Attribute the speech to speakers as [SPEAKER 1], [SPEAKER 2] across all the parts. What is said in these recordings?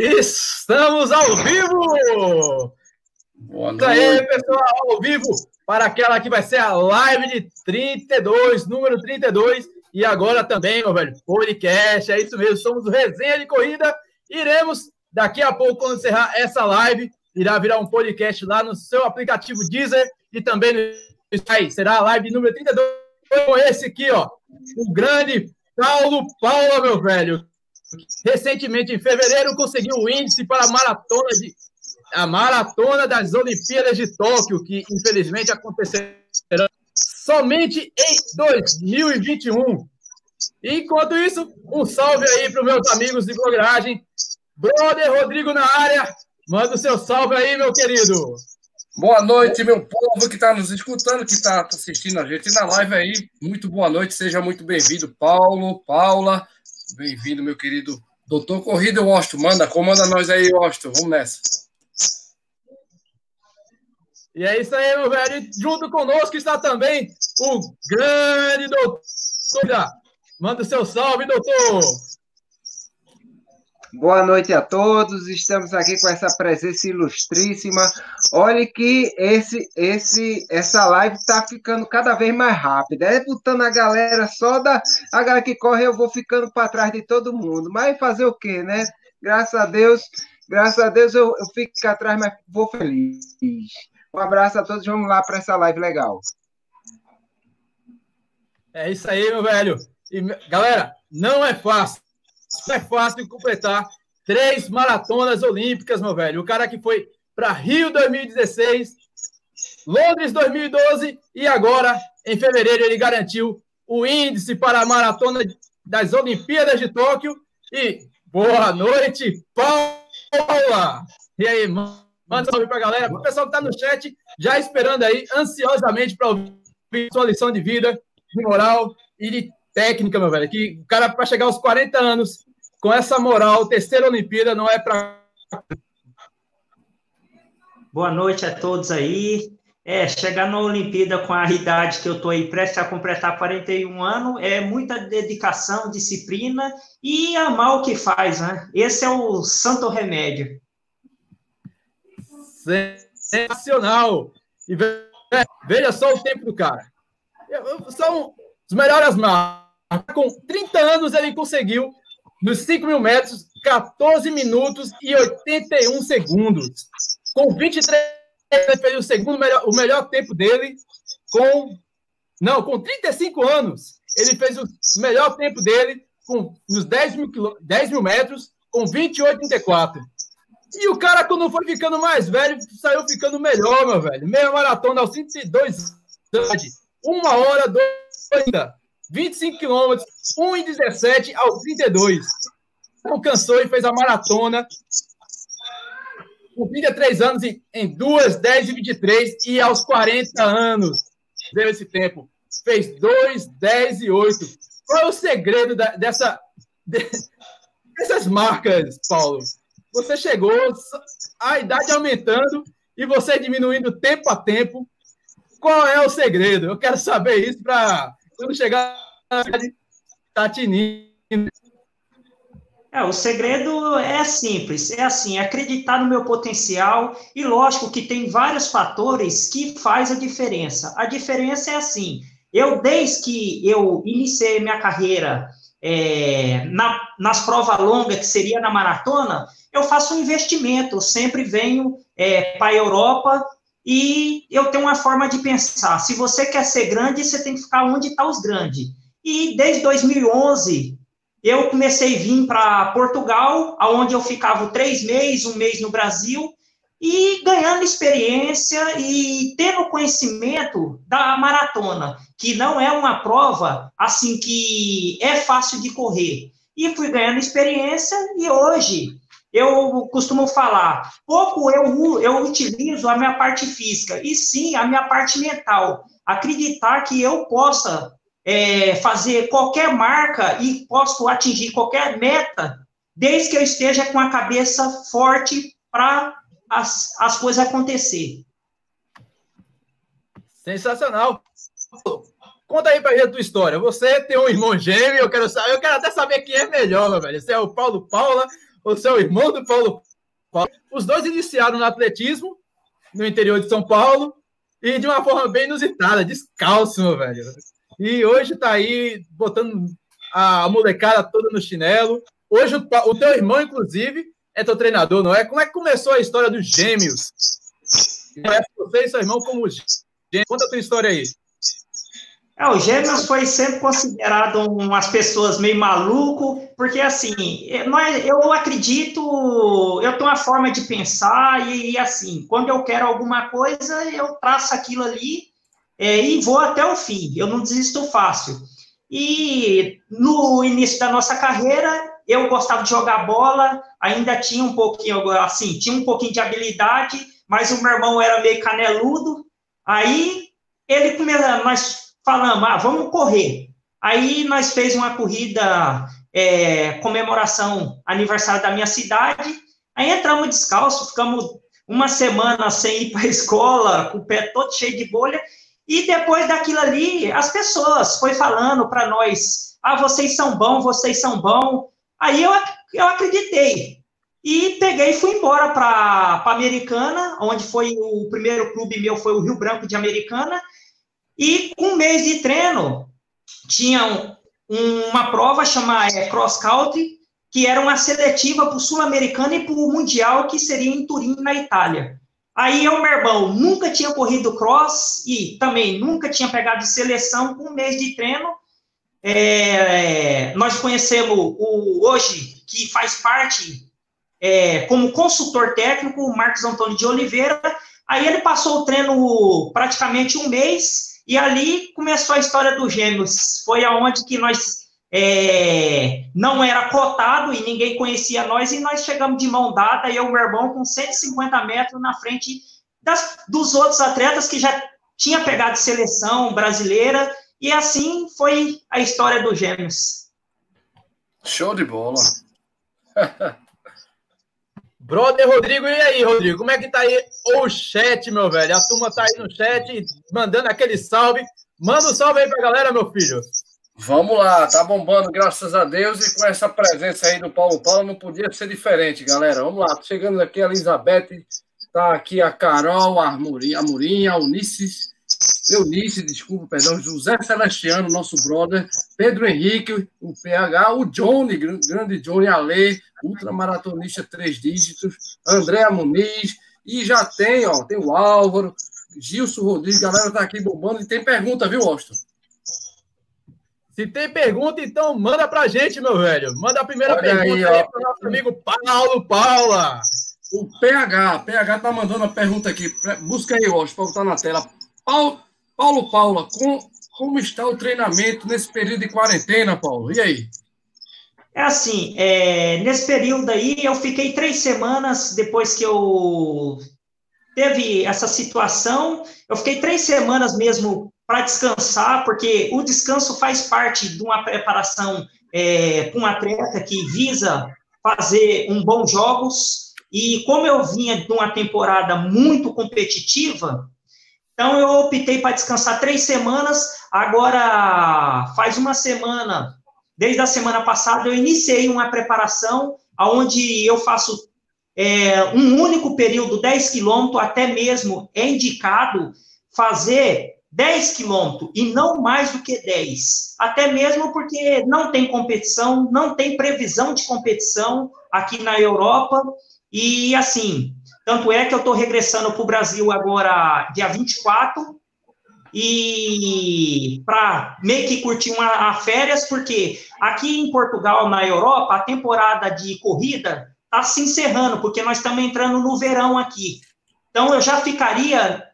[SPEAKER 1] Estamos ao vivo! Boa noite. Isso aí, pessoal, ao vivo para aquela que vai ser a live de 32, número 32. E agora também, meu velho, podcast, é isso mesmo, somos o Resenha de Corrida. Iremos, daqui a pouco, quando encerrar essa live, irá virar um podcast lá no seu aplicativo Deezer e também no Spotify. Será a live número 32 com esse aqui, ó, o grande Paulo Paula, meu velho, recentemente, em fevereiro, conseguiu o índice para a maratona, de, a maratona das Olimpíadas de Tóquio, que infelizmente acontecerá somente em 2021. Enquanto isso, um salve aí para os meus amigos de blogueiragem. Brother Rodrigo na área, manda o seu salve aí, meu querido.
[SPEAKER 2] Boa noite, meu povo que está nos escutando, que está assistindo a gente na live aí. Muito boa noite, seja muito bem-vindo, Paulo, Paula. Bem-vindo, meu querido doutor Corrida Washington. Manda, comanda nós aí, Washington. Vamos nessa.
[SPEAKER 1] E é isso aí, meu velho. Junto conosco está também o grande doutor. Manda o seu salve, doutor.
[SPEAKER 3] Boa noite a todos. Estamos aqui com essa presença ilustríssima. Olhe que esse, esse, essa live está ficando cada vez mais rápida. É botando a galera só da a galera que corre, eu vou ficando para trás de todo mundo. Mas fazer o quê, né? Graças a Deus, graças a Deus eu, eu fico atrás, mas vou feliz. Um abraço a todos. Vamos lá para essa live legal.
[SPEAKER 1] É isso aí, meu velho. E, galera, não é fácil é fácil completar três maratonas olímpicas, meu velho. O cara que foi para Rio 2016, Londres 2012 e agora, em fevereiro, ele garantiu o índice para a maratona das Olimpíadas de Tóquio. E boa noite, Paula! E aí, manda um salve para a galera, o pessoal que está no chat, já esperando aí, ansiosamente para ouvir sua lição de vida, de moral e de técnica, meu velho. Que o cara, para chegar aos 40 anos, com essa moral, terceira Olimpíada não é para.
[SPEAKER 4] Boa noite a todos aí. É, chegar na Olimpíada com a idade que eu estou aí prestes a completar 41 anos é muita dedicação, disciplina e amar o que faz, né? Esse é o santo remédio.
[SPEAKER 1] Sensacional! E veja só o tempo do cara. São os melhores marcos com 30 anos ele conseguiu, nos 5 mil metros, 14 minutos e 81 segundos. Com 23, ele fez o segundo melhor, o melhor tempo dele. Com. Não, com 35 anos, ele fez o melhor tempo dele com, nos 10 mil, 10 mil metros, com 28,34. E o cara, quando foi ficando mais velho, saiu ficando melhor, meu velho. Meia maratona aos 102 anos. Uma hora, dois ainda. 25 quilômetros, 1,17 aos 32. Não cansou e fez a maratona com 23 anos em, em 2, 10 e 23 e aos 40 anos deu esse tempo. Fez 2, 10 e 8. Qual é o segredo da, dessa, de, dessas marcas, Paulo? Você chegou, a idade aumentando e você diminuindo tempo a tempo. Qual é o segredo? Eu quero saber isso para quando chegar tá tinindo.
[SPEAKER 4] É, o segredo é simples, é assim, acreditar no meu potencial e lógico que tem vários fatores que faz a diferença. A diferença é assim, eu desde que eu iniciei minha carreira é, na, nas provas longas, que seria na maratona, eu faço um investimento, eu sempre venho é, para a Europa e eu tenho uma forma de pensar. Se você quer ser grande, você tem que ficar onde estão tá os grandes. E desde 2011, eu comecei a vir para Portugal, aonde eu ficava três meses, um mês no Brasil, e ganhando experiência e tendo conhecimento da maratona, que não é uma prova assim que é fácil de correr. E fui ganhando experiência e hoje eu costumo falar, pouco eu, eu utilizo a minha parte física, e sim a minha parte mental. Acreditar que eu possa é, fazer qualquer marca e posso atingir qualquer meta, desde que eu esteja com a cabeça forte para as, as coisas acontecer.
[SPEAKER 1] Sensacional. Conta aí pra gente a tua história. Você tem um irmão gêmeo, eu quero saber, eu quero até saber quem é melhor, meu velho. Você é o Paulo Paula o seu irmão do Paulo Paulo. Os dois iniciaram no atletismo, no interior de São Paulo, e de uma forma bem inusitada, descalço, velho. E hoje tá aí botando a molecada toda no chinelo. Hoje o, o teu irmão, inclusive, é teu treinador, não é? Como é que começou a história dos gêmeos? Você e seu irmão como gêmeos. Conta a tua história aí.
[SPEAKER 4] É, o Gêmeos foi sempre considerado umas pessoas meio maluco, porque assim, nós, eu acredito, eu tenho uma forma de pensar e, e, assim, quando eu quero alguma coisa, eu traço aquilo ali é, e vou até o fim, eu não desisto fácil. E no início da nossa carreira, eu gostava de jogar bola, ainda tinha um pouquinho, assim, tinha um pouquinho de habilidade, mas o meu irmão era meio caneludo, aí ele começou, falamos, ah, vamos correr. Aí nós fez uma corrida, é, comemoração, aniversário da minha cidade, aí entramos descalço, ficamos uma semana sem ir para a escola, com o pé todo cheio de bolha, e depois daquilo ali, as pessoas foi falando para nós, ah, vocês são bons, vocês são bons, aí eu, eu acreditei, e peguei e fui embora para Americana, onde foi o primeiro clube meu, foi o Rio Branco de Americana, e com um mês de treino, tinha uma prova chamada é, Cross Country, que era uma seletiva para o Sul-Americano e para o Mundial, que seria em Turim, na Itália. Aí eu, meu irmão, nunca tinha corrido cross e também nunca tinha pegado seleção com um mês de treino. É, nós conhecemos o hoje, que faz parte é, como consultor técnico, o Marcos Antônio de Oliveira. Aí ele passou o treino praticamente um mês e ali começou a história dos gêmeos. Foi aonde que nós é, não era cotado e ninguém conhecia nós, e nós chegamos de mão dada, eu e meu irmão, com 150 metros na frente das, dos outros atletas que já tinha pegado seleção brasileira, e assim foi a história dos gêmeos.
[SPEAKER 2] Show de bola.
[SPEAKER 1] Brother Rodrigo, e aí, Rodrigo? Como é que tá aí o chat, meu velho? A turma tá aí no chat, mandando aquele salve. Manda um salve aí pra galera, meu filho.
[SPEAKER 2] Vamos lá, tá bombando, graças a Deus, e com essa presença aí do Paulo Paulo não podia ser diferente, galera. Vamos lá, chegando aqui a Elizabeth, tá aqui a Carol, a Murinha, a, Murinha, a Ulisses, Eunice, desculpa, perdão, José Celestiano, nosso brother, Pedro Henrique, o PH, o Johnny, grande Johnny Ale, ultramaratonista três dígitos, Andréa Muniz, e já tem, ó, tem o Álvaro, Gilson Rodrigues, galera tá aqui bombando, e tem pergunta, viu, Austin?
[SPEAKER 1] Se tem pergunta, então manda pra gente, meu velho. Manda a primeira Olha pergunta aí, aí pro nosso amigo Paulo Paula.
[SPEAKER 2] O PH, PH tá mandando a pergunta aqui. Busca aí, Austin, para botar na tela. Paulo, Paulo Paula, com, como está o treinamento nesse período de quarentena, Paulo? E aí?
[SPEAKER 4] É assim, é, nesse período aí, eu fiquei três semanas depois que eu teve essa situação, eu fiquei três semanas mesmo para descansar, porque o descanso faz parte de uma preparação é, com um atleta que visa fazer um bons jogos, e como eu vinha de uma temporada muito competitiva, então, eu optei para descansar três semanas. Agora, faz uma semana, desde a semana passada, eu iniciei uma preparação onde eu faço é, um único período, 10 quilômetros, até mesmo é indicado fazer 10 quilômetros e não mais do que 10. Até mesmo porque não tem competição, não tem previsão de competição aqui na Europa. E assim, tanto é que eu estou regressando para o Brasil agora, dia 24, e para meio que curtir uma férias, porque aqui em Portugal, na Europa, a temporada de corrida está se encerrando, porque nós estamos entrando no verão aqui. Então, eu já ficaria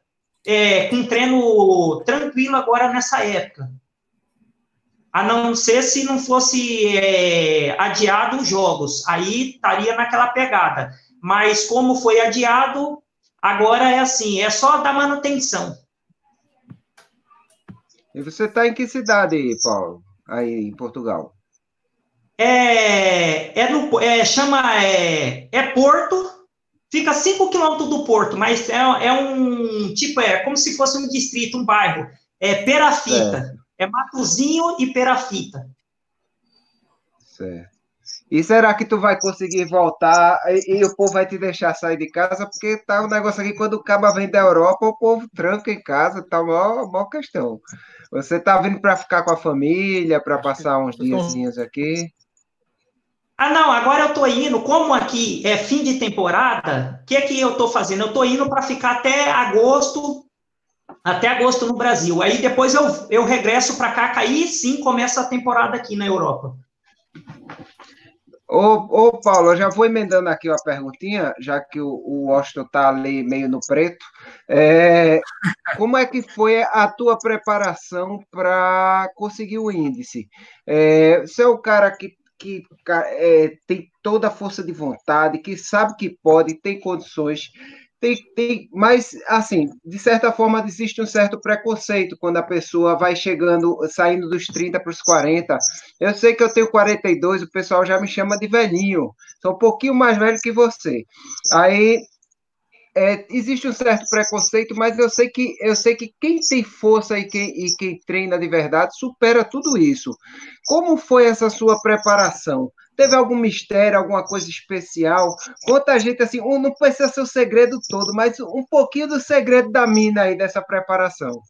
[SPEAKER 4] é, com treino tranquilo agora nessa época. A não ser se não fosse é, adiado os jogos, aí estaria naquela pegada mas como foi adiado, agora é assim, é só dar manutenção.
[SPEAKER 3] E você está em que cidade, Paulo? Aí em Portugal?
[SPEAKER 4] É, é, no, é chama é, é Porto, fica 5 quilômetros do Porto, mas é, é um tipo é como se fosse um distrito, um bairro. É Perafita, é, é Matozinho e Perafita.
[SPEAKER 3] Certo. E será que tu vai conseguir voltar e, e, o povo vai te deixar sair de casa? Porque tá um negócio aqui, quando o caba vem da Europa, o povo tranca em casa, tá uma maior questão. Você tá vindo para ficar com a família, para passar uns dias aqui?
[SPEAKER 4] Ah, não, agora eu tô indo, como aqui é fim de temporada, o que é que eu tô fazendo? Eu tô indo para ficar até agosto, até agosto no Brasil. Aí depois eu, eu regresso para cá, aí sim começa a temporada aqui na Europa.
[SPEAKER 3] Ô, ô, Paulo, eu já vou emendando aqui uma perguntinha, já que o, o Washington está ali meio no preto. É, como é que foi a tua preparação para conseguir o índice? É, você é o cara que, que é, tem toda a força de vontade, que sabe que pode, tem condições tem, tem, mas, assim, de certa forma, existe um certo preconceito quando a pessoa vai chegando, saindo dos 30 para os 40. Eu sei que eu tenho 42, o pessoal já me chama de velhinho, sou um pouquinho mais velho que você. Aí, é, existe um certo preconceito, mas eu sei que eu sei que quem tem força e quem, e quem treina de verdade supera tudo isso. Como foi essa sua preparação? Teve algum mistério, alguma coisa especial? Conta a gente assim, um, não precisa ser o segredo todo, mas um pouquinho do segredo da mina aí dessa preparação.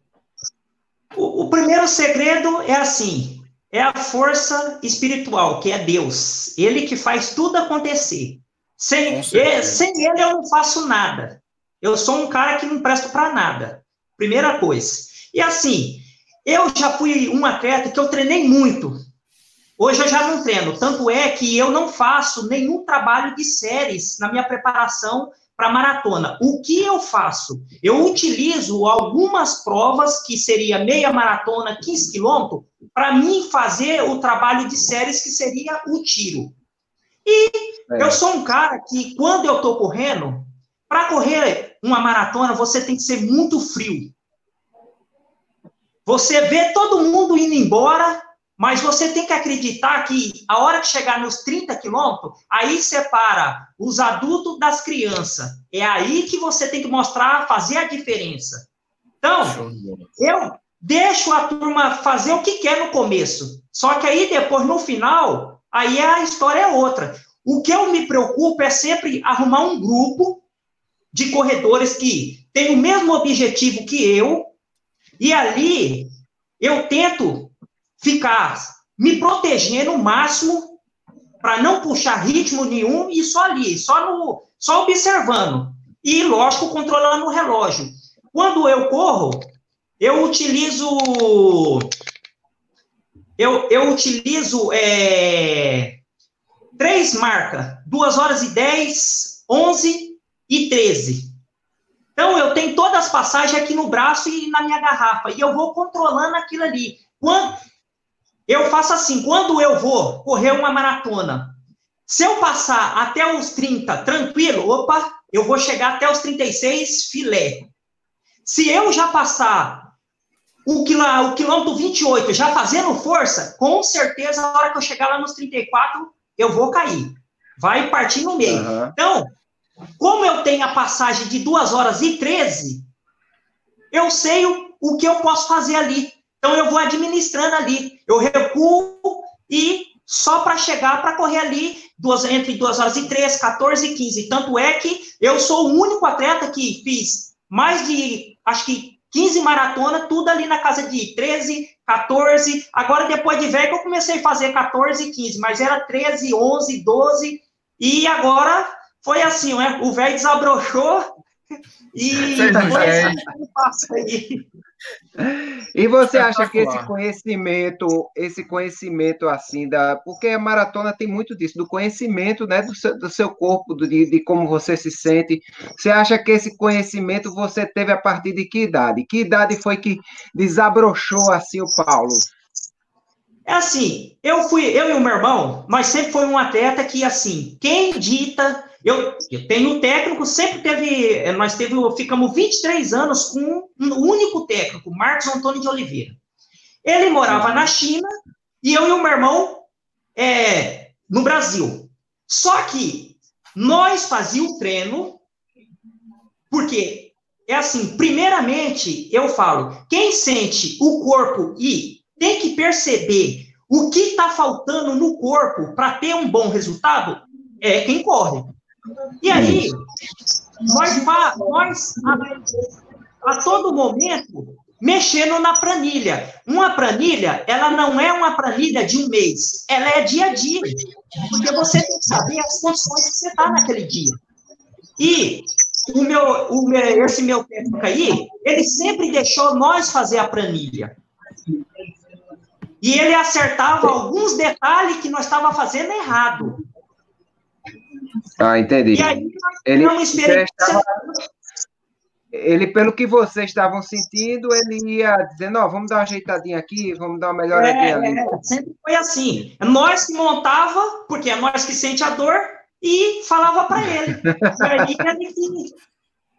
[SPEAKER 4] O, o primeiro segredo é assim: é a força espiritual, que é Deus. Ele que faz tudo acontecer. Sem, ele, sem ele eu não faço nada. Eu sou um cara que não presto para nada. Primeira coisa. E assim, eu já fui um atleta que eu treinei muito. Hoje eu já não treino. Tanto é que eu não faço nenhum trabalho de séries na minha preparação para maratona. O que eu faço? Eu utilizo algumas provas, que seria meia maratona, 15 quilômetros, para mim fazer o trabalho de séries, que seria o tiro. E é. eu sou um cara que, quando eu estou correndo, para correr uma maratona, você tem que ser muito frio. Você vê todo mundo indo embora, mas você tem que acreditar que a hora que chegar nos 30 quilômetros, aí separa os adultos das crianças. É aí que você tem que mostrar, fazer a diferença. Então, eu deixo a turma fazer o que quer no começo. Só que aí depois, no final, aí a história é outra. O que eu me preocupo é sempre arrumar um grupo de corredores que tem o mesmo objetivo que eu, e ali eu tento ficar me protegendo o máximo para não puxar ritmo nenhum e só ali, só no, só observando e lógico controlando o relógio. Quando eu corro, eu utilizo eu, eu utilizo é, três marcas, 2 horas e 10, 11 e 13. Então, eu tenho todas as passagens aqui no braço e na minha garrafa, e eu vou controlando aquilo ali. Quando, eu faço assim, quando eu vou correr uma maratona, se eu passar até os 30 tranquilo, opa, eu vou chegar até os 36 filé. Se eu já passar o, quilô, o quilômetro 28 já fazendo força, com certeza, na hora que eu chegar lá nos 34, eu vou cair. Vai partir no meio. Uhum. Então, como eu tenho a passagem de 2 horas e 13, eu sei o, o que eu posso fazer ali. Então, eu vou administrando ali. Eu recuo e só para chegar, para correr ali duas, entre 2 horas e 13, 14 e 15. Tanto é que eu sou o único atleta que fiz mais de, acho que 15 maratonas, tudo ali na casa de 13, 14. Agora, depois de velho, eu comecei a fazer 14 e 15, mas era 13, 11, 12. E agora foi assim, né? o velho desabrochou e.
[SPEAKER 3] E você acha que esse conhecimento, esse conhecimento assim da, porque a maratona tem muito disso, do conhecimento, né, do seu, do seu corpo, de, de como você se sente. Você acha que esse conhecimento você teve a partir de que idade? Que idade foi que desabrochou assim o Paulo?
[SPEAKER 4] É assim, eu fui, eu e o meu irmão, nós sempre foi um atleta que assim, quem dita eu, eu tenho técnico, sempre teve, eh, nós teve, ficamos 23 anos com um único técnico, Marcos Antônio de Oliveira. Ele morava na China e eu e o meu irmão é, no Brasil. Só que nós fazíamos treino, porque é assim, primeiramente, eu falo, quem sente o corpo e tem que perceber o que está faltando no corpo para ter um bom resultado é quem corre. E aí, nós, nós a, a todo momento, mexendo na planilha. Uma planilha, ela não é uma planilha de um mês, ela é dia a dia. Porque você tem que saber as condições que você está naquele dia. E o meu, o meu, esse meu técnico aí, ele sempre deixou nós fazer a planilha. E ele acertava alguns detalhes que nós estávamos fazendo errado.
[SPEAKER 3] Ah, entendi.
[SPEAKER 4] E aí, ele
[SPEAKER 3] prestava, ele, pelo que vocês estavam sentindo, ele ia dizendo, ó, oh, vamos dar uma ajeitadinha aqui, vamos dar uma melhoradinha é, ali.
[SPEAKER 4] É, sempre foi assim. É nós que montava, porque é nós que sente a dor, e falava para ele. e aí ele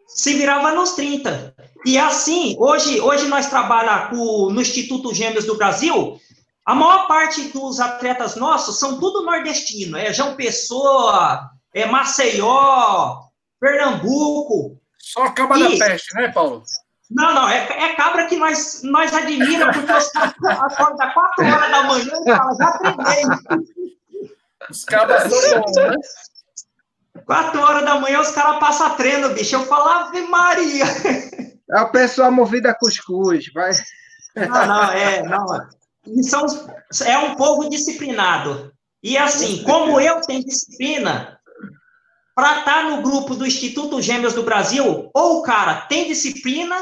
[SPEAKER 4] se virava nos 30. E assim, hoje, hoje nós trabalhamos no Instituto Gêmeos do Brasil, a maior parte dos atletas nossos são tudo nordestino, é João Pessoa, é Maceió, Pernambuco.
[SPEAKER 2] Só cabra e... da peste, né, Paulo?
[SPEAKER 4] Não, não, é, é cabra que nós, nós admiramos, porque os caras acordam 4 horas da manhã e falam, já treinei.
[SPEAKER 2] Os cabras são bons, né?
[SPEAKER 4] 4 horas da manhã os caras passam treino, bicho. Eu falo, Ave Maria.
[SPEAKER 3] É o pessoal movido a cuscuz, vai.
[SPEAKER 4] Não, não, é, não são, é um povo disciplinado. E assim, como eu tenho disciplina, para estar tá no grupo do Instituto Gêmeos do Brasil, ou o cara tem disciplina,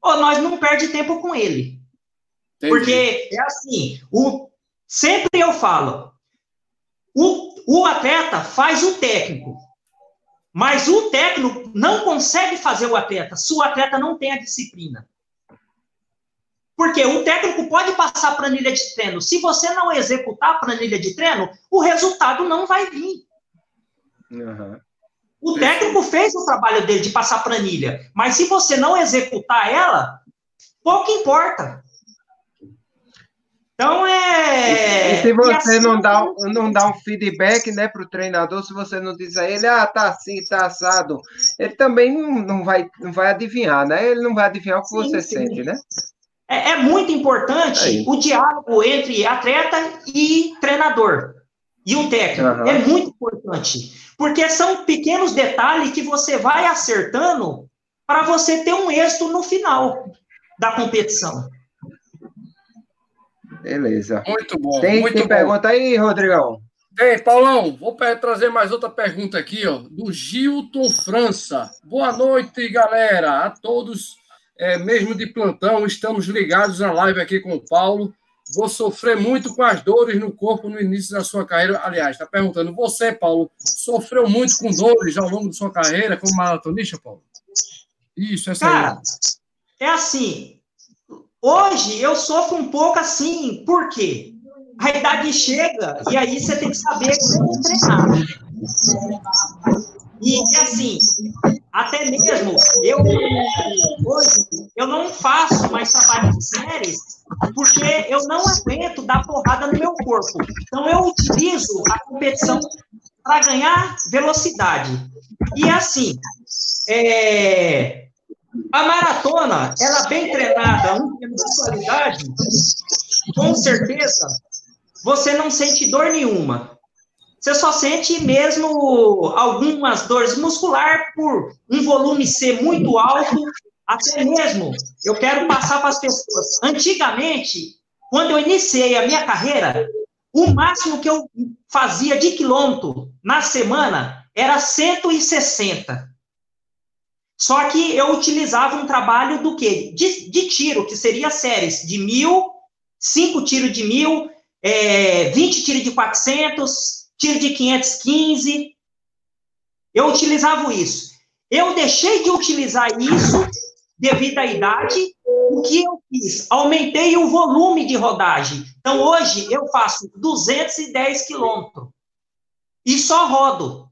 [SPEAKER 4] ou nós não perde tempo com ele. Entendi. Porque é assim, o, sempre eu falo, o, o atleta faz o técnico, mas o técnico não consegue fazer o atleta se o atleta não tem a disciplina. Porque o técnico pode passar a planilha de treino. Se você não executar a planilha de treino, o resultado não vai vir. Uhum. O técnico fez o trabalho dele de passar planilha, mas se você não executar ela, pouco importa. Então é.
[SPEAKER 3] E, se você assim, não, dá, não dá um feedback né, para o treinador, se você não diz a ele, ah, tá assim, tá assado, ele também não, vai, não vai adivinhar, né? Ele não vai adivinhar o que sim, você sim. sente, né?
[SPEAKER 4] É, é muito importante o diálogo entre atleta e treinador e o técnico. Uhum. É muito importante. Porque são pequenos detalhes que você vai acertando para você ter um êxito no final da competição.
[SPEAKER 3] Beleza.
[SPEAKER 2] Muito bom.
[SPEAKER 3] Tem,
[SPEAKER 2] muito
[SPEAKER 3] tem
[SPEAKER 2] bom.
[SPEAKER 3] pergunta aí, Rodrigão?
[SPEAKER 2] Tem, Paulão, vou trazer mais outra pergunta aqui, ó, do Gilton França. Boa noite, galera, a todos é, mesmo de plantão, estamos ligados na live aqui com o Paulo. Vou sofrer muito com as dores no corpo no início da sua carreira. Aliás, está perguntando, você, Paulo, sofreu muito com dores ao longo da sua carreira como maratonista, Paulo?
[SPEAKER 4] Isso, essa Cara, aí. é assim. Hoje eu sofro um pouco assim, por quê? A idade chega e aí você tem que saber como treinar. E assim, até mesmo eu hoje eu não faço mais trabalho de séries porque eu não aguento dar porrada no meu corpo. Então eu utilizo a competição para ganhar velocidade. E assim, é, a maratona, ela bem treinada, um tempo de qualidade, com certeza você não sente dor nenhuma. Você só sente mesmo algumas dores muscular por um volume ser muito alto, até mesmo. Eu quero passar para as pessoas. Antigamente, quando eu iniciei a minha carreira, o máximo que eu fazia de quilômetro na semana era 160. Só que eu utilizava um trabalho do quê? De, de tiro, que seria séries de mil, cinco tiros de mil, é, 20 tiros de 400, tiro de 515. Eu utilizava isso. Eu deixei de utilizar isso devido à idade. O que eu fiz? Aumentei o volume de rodagem. Então, hoje, eu faço 210 quilômetros. E só rodo.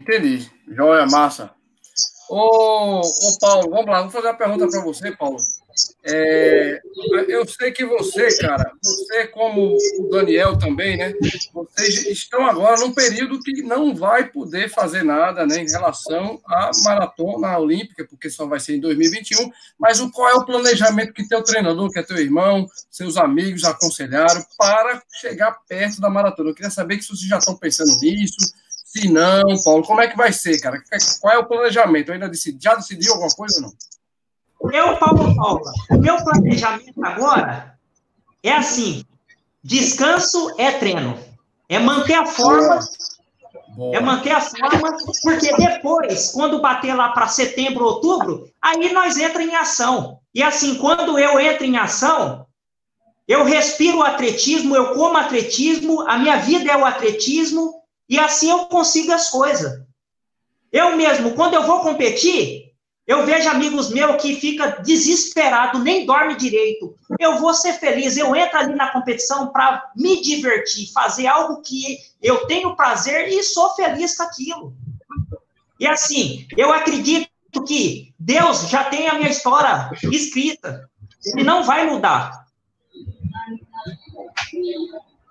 [SPEAKER 2] Entendi. Joia, massa. Ô, ô, Paulo, vamos lá. Vou fazer uma pergunta para você, Paulo. É, eu sei que você, cara, você como o Daniel também, né? Vocês estão agora num período que não vai poder fazer nada, né, em relação à maratona olímpica, porque só vai ser em 2021. Mas o qual é o planejamento que teu treinador, que é teu irmão, seus amigos aconselharam para chegar perto da maratona? Eu queria saber se vocês já estão pensando nisso. Se não, Paulo, como é que vai ser, cara? Qual é o planejamento? Eu ainda decidi, já decidiu alguma coisa ou não?
[SPEAKER 4] Eu, Paulo Paula, o meu planejamento agora é assim: descanso é treino, é manter a forma, Boa. é manter a forma, porque depois, quando bater lá para setembro, outubro, aí nós entra em ação. E assim, quando eu entro em ação, eu respiro o atletismo, eu como atletismo, a minha vida é o atletismo, e assim eu consigo as coisas. Eu mesmo, quando eu vou competir, eu vejo amigos meus que fica desesperado, nem dorme direito. Eu vou ser feliz, eu entro ali na competição para me divertir, fazer algo que eu tenho prazer e sou feliz com aquilo. E assim, eu acredito que Deus já tem a minha história escrita. Ele não vai mudar.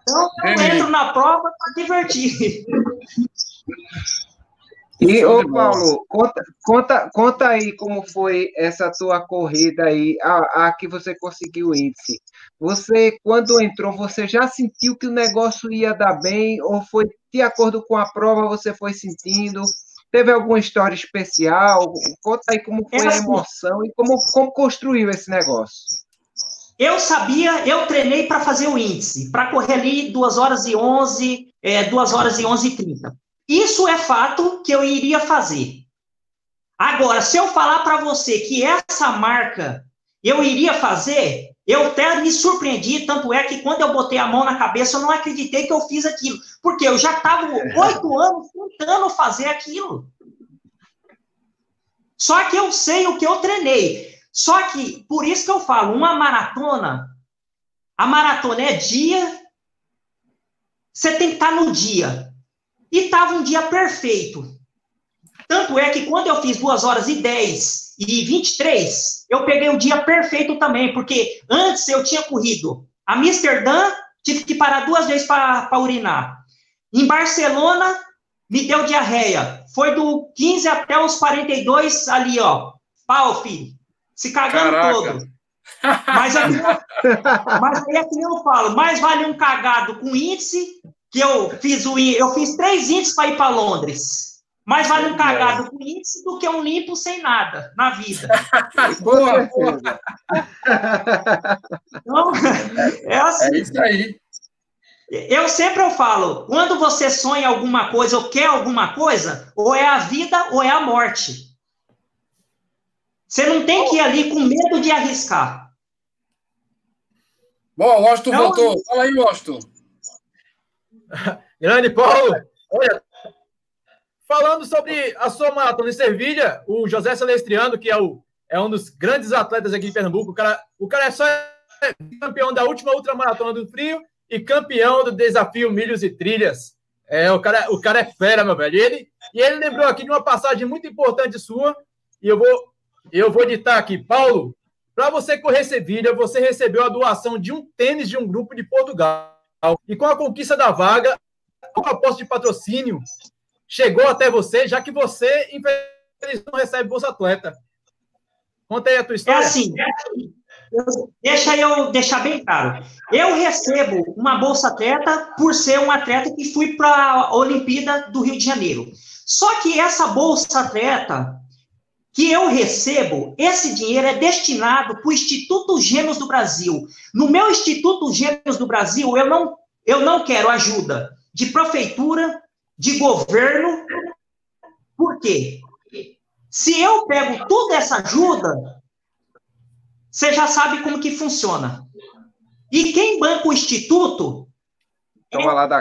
[SPEAKER 4] Então, eu entro na prova para divertir.
[SPEAKER 3] E, ô Paulo, conta, conta, conta aí como foi essa tua corrida aí, a, a que você conseguiu o índice. Você, quando entrou, você já sentiu que o negócio ia dar bem, ou foi de acordo com a prova, você foi sentindo? Teve alguma história especial? Conta aí como foi a assim. emoção e como, como construiu esse negócio.
[SPEAKER 4] Eu sabia, eu treinei para fazer o índice, para correr ali 2 horas e 11, é, 2 horas e 11 e 30. Isso é fato que eu iria fazer. Agora, se eu falar para você que essa marca eu iria fazer, eu até me surpreendi, tanto é que quando eu botei a mão na cabeça, eu não acreditei que eu fiz aquilo, porque eu já estava oito anos tentando fazer aquilo. Só que eu sei o que eu treinei. Só que, por isso que eu falo, uma maratona, a maratona é dia, você tem que estar no dia. E estava um dia perfeito. Tanto é que quando eu fiz 2 horas e 10 e 23, eu peguei o dia perfeito também, porque antes eu tinha corrido a Amsterdã, tive que parar duas vezes para urinar. Em Barcelona, me deu diarreia. Foi do 15 até os 42 ali, ó. Pau, filho. Se cagando Caraca. todo. Mas, aqui, mas aí é que eu falo, mais vale um cagado com índice que eu fiz o eu fiz três índices para ir para Londres. Mais vale um cagado com índice do que um limpo sem nada na vida. boa, boa. Então, é assim.
[SPEAKER 2] É isso aí.
[SPEAKER 4] Eu sempre eu falo, quando você sonha alguma coisa ou quer alguma coisa, ou é a vida ou é a morte. Você não tem que ir ali com medo de arriscar.
[SPEAKER 2] Bom, Washington então, voltou. Fala aí, Washington.
[SPEAKER 1] Grande Paulo, olha, falando sobre a sua maratona em Servilha, o José Celestriano, que é, o, é um dos grandes atletas aqui em Pernambuco, o cara, o cara é só campeão da última ultramaratona do frio e campeão do desafio Milhos e Trilhas. É, o cara, o cara é fera, meu velho. E ele, e ele lembrou aqui de uma passagem muito importante sua, e eu vou, eu vou editar aqui. Paulo, para você correr Sevilha, você recebeu a doação de um tênis de um grupo de Portugal. E com a conquista da vaga, a proposta de patrocínio chegou até você, já que você, infelizmente, não recebe Bolsa Atleta. Conta aí a tua história.
[SPEAKER 4] É assim, é assim. deixa eu deixar bem claro. Eu recebo uma Bolsa Atleta por ser um atleta que fui para a Olimpíada do Rio de Janeiro. Só que essa Bolsa Atleta que eu recebo, esse dinheiro é destinado para o Instituto Gêmeos do Brasil. No meu Instituto Gêmeos do Brasil, eu não, eu não quero ajuda de prefeitura, de governo. Por quê? Se eu pego toda essa ajuda, você já sabe como que funciona. E quem banca o instituto é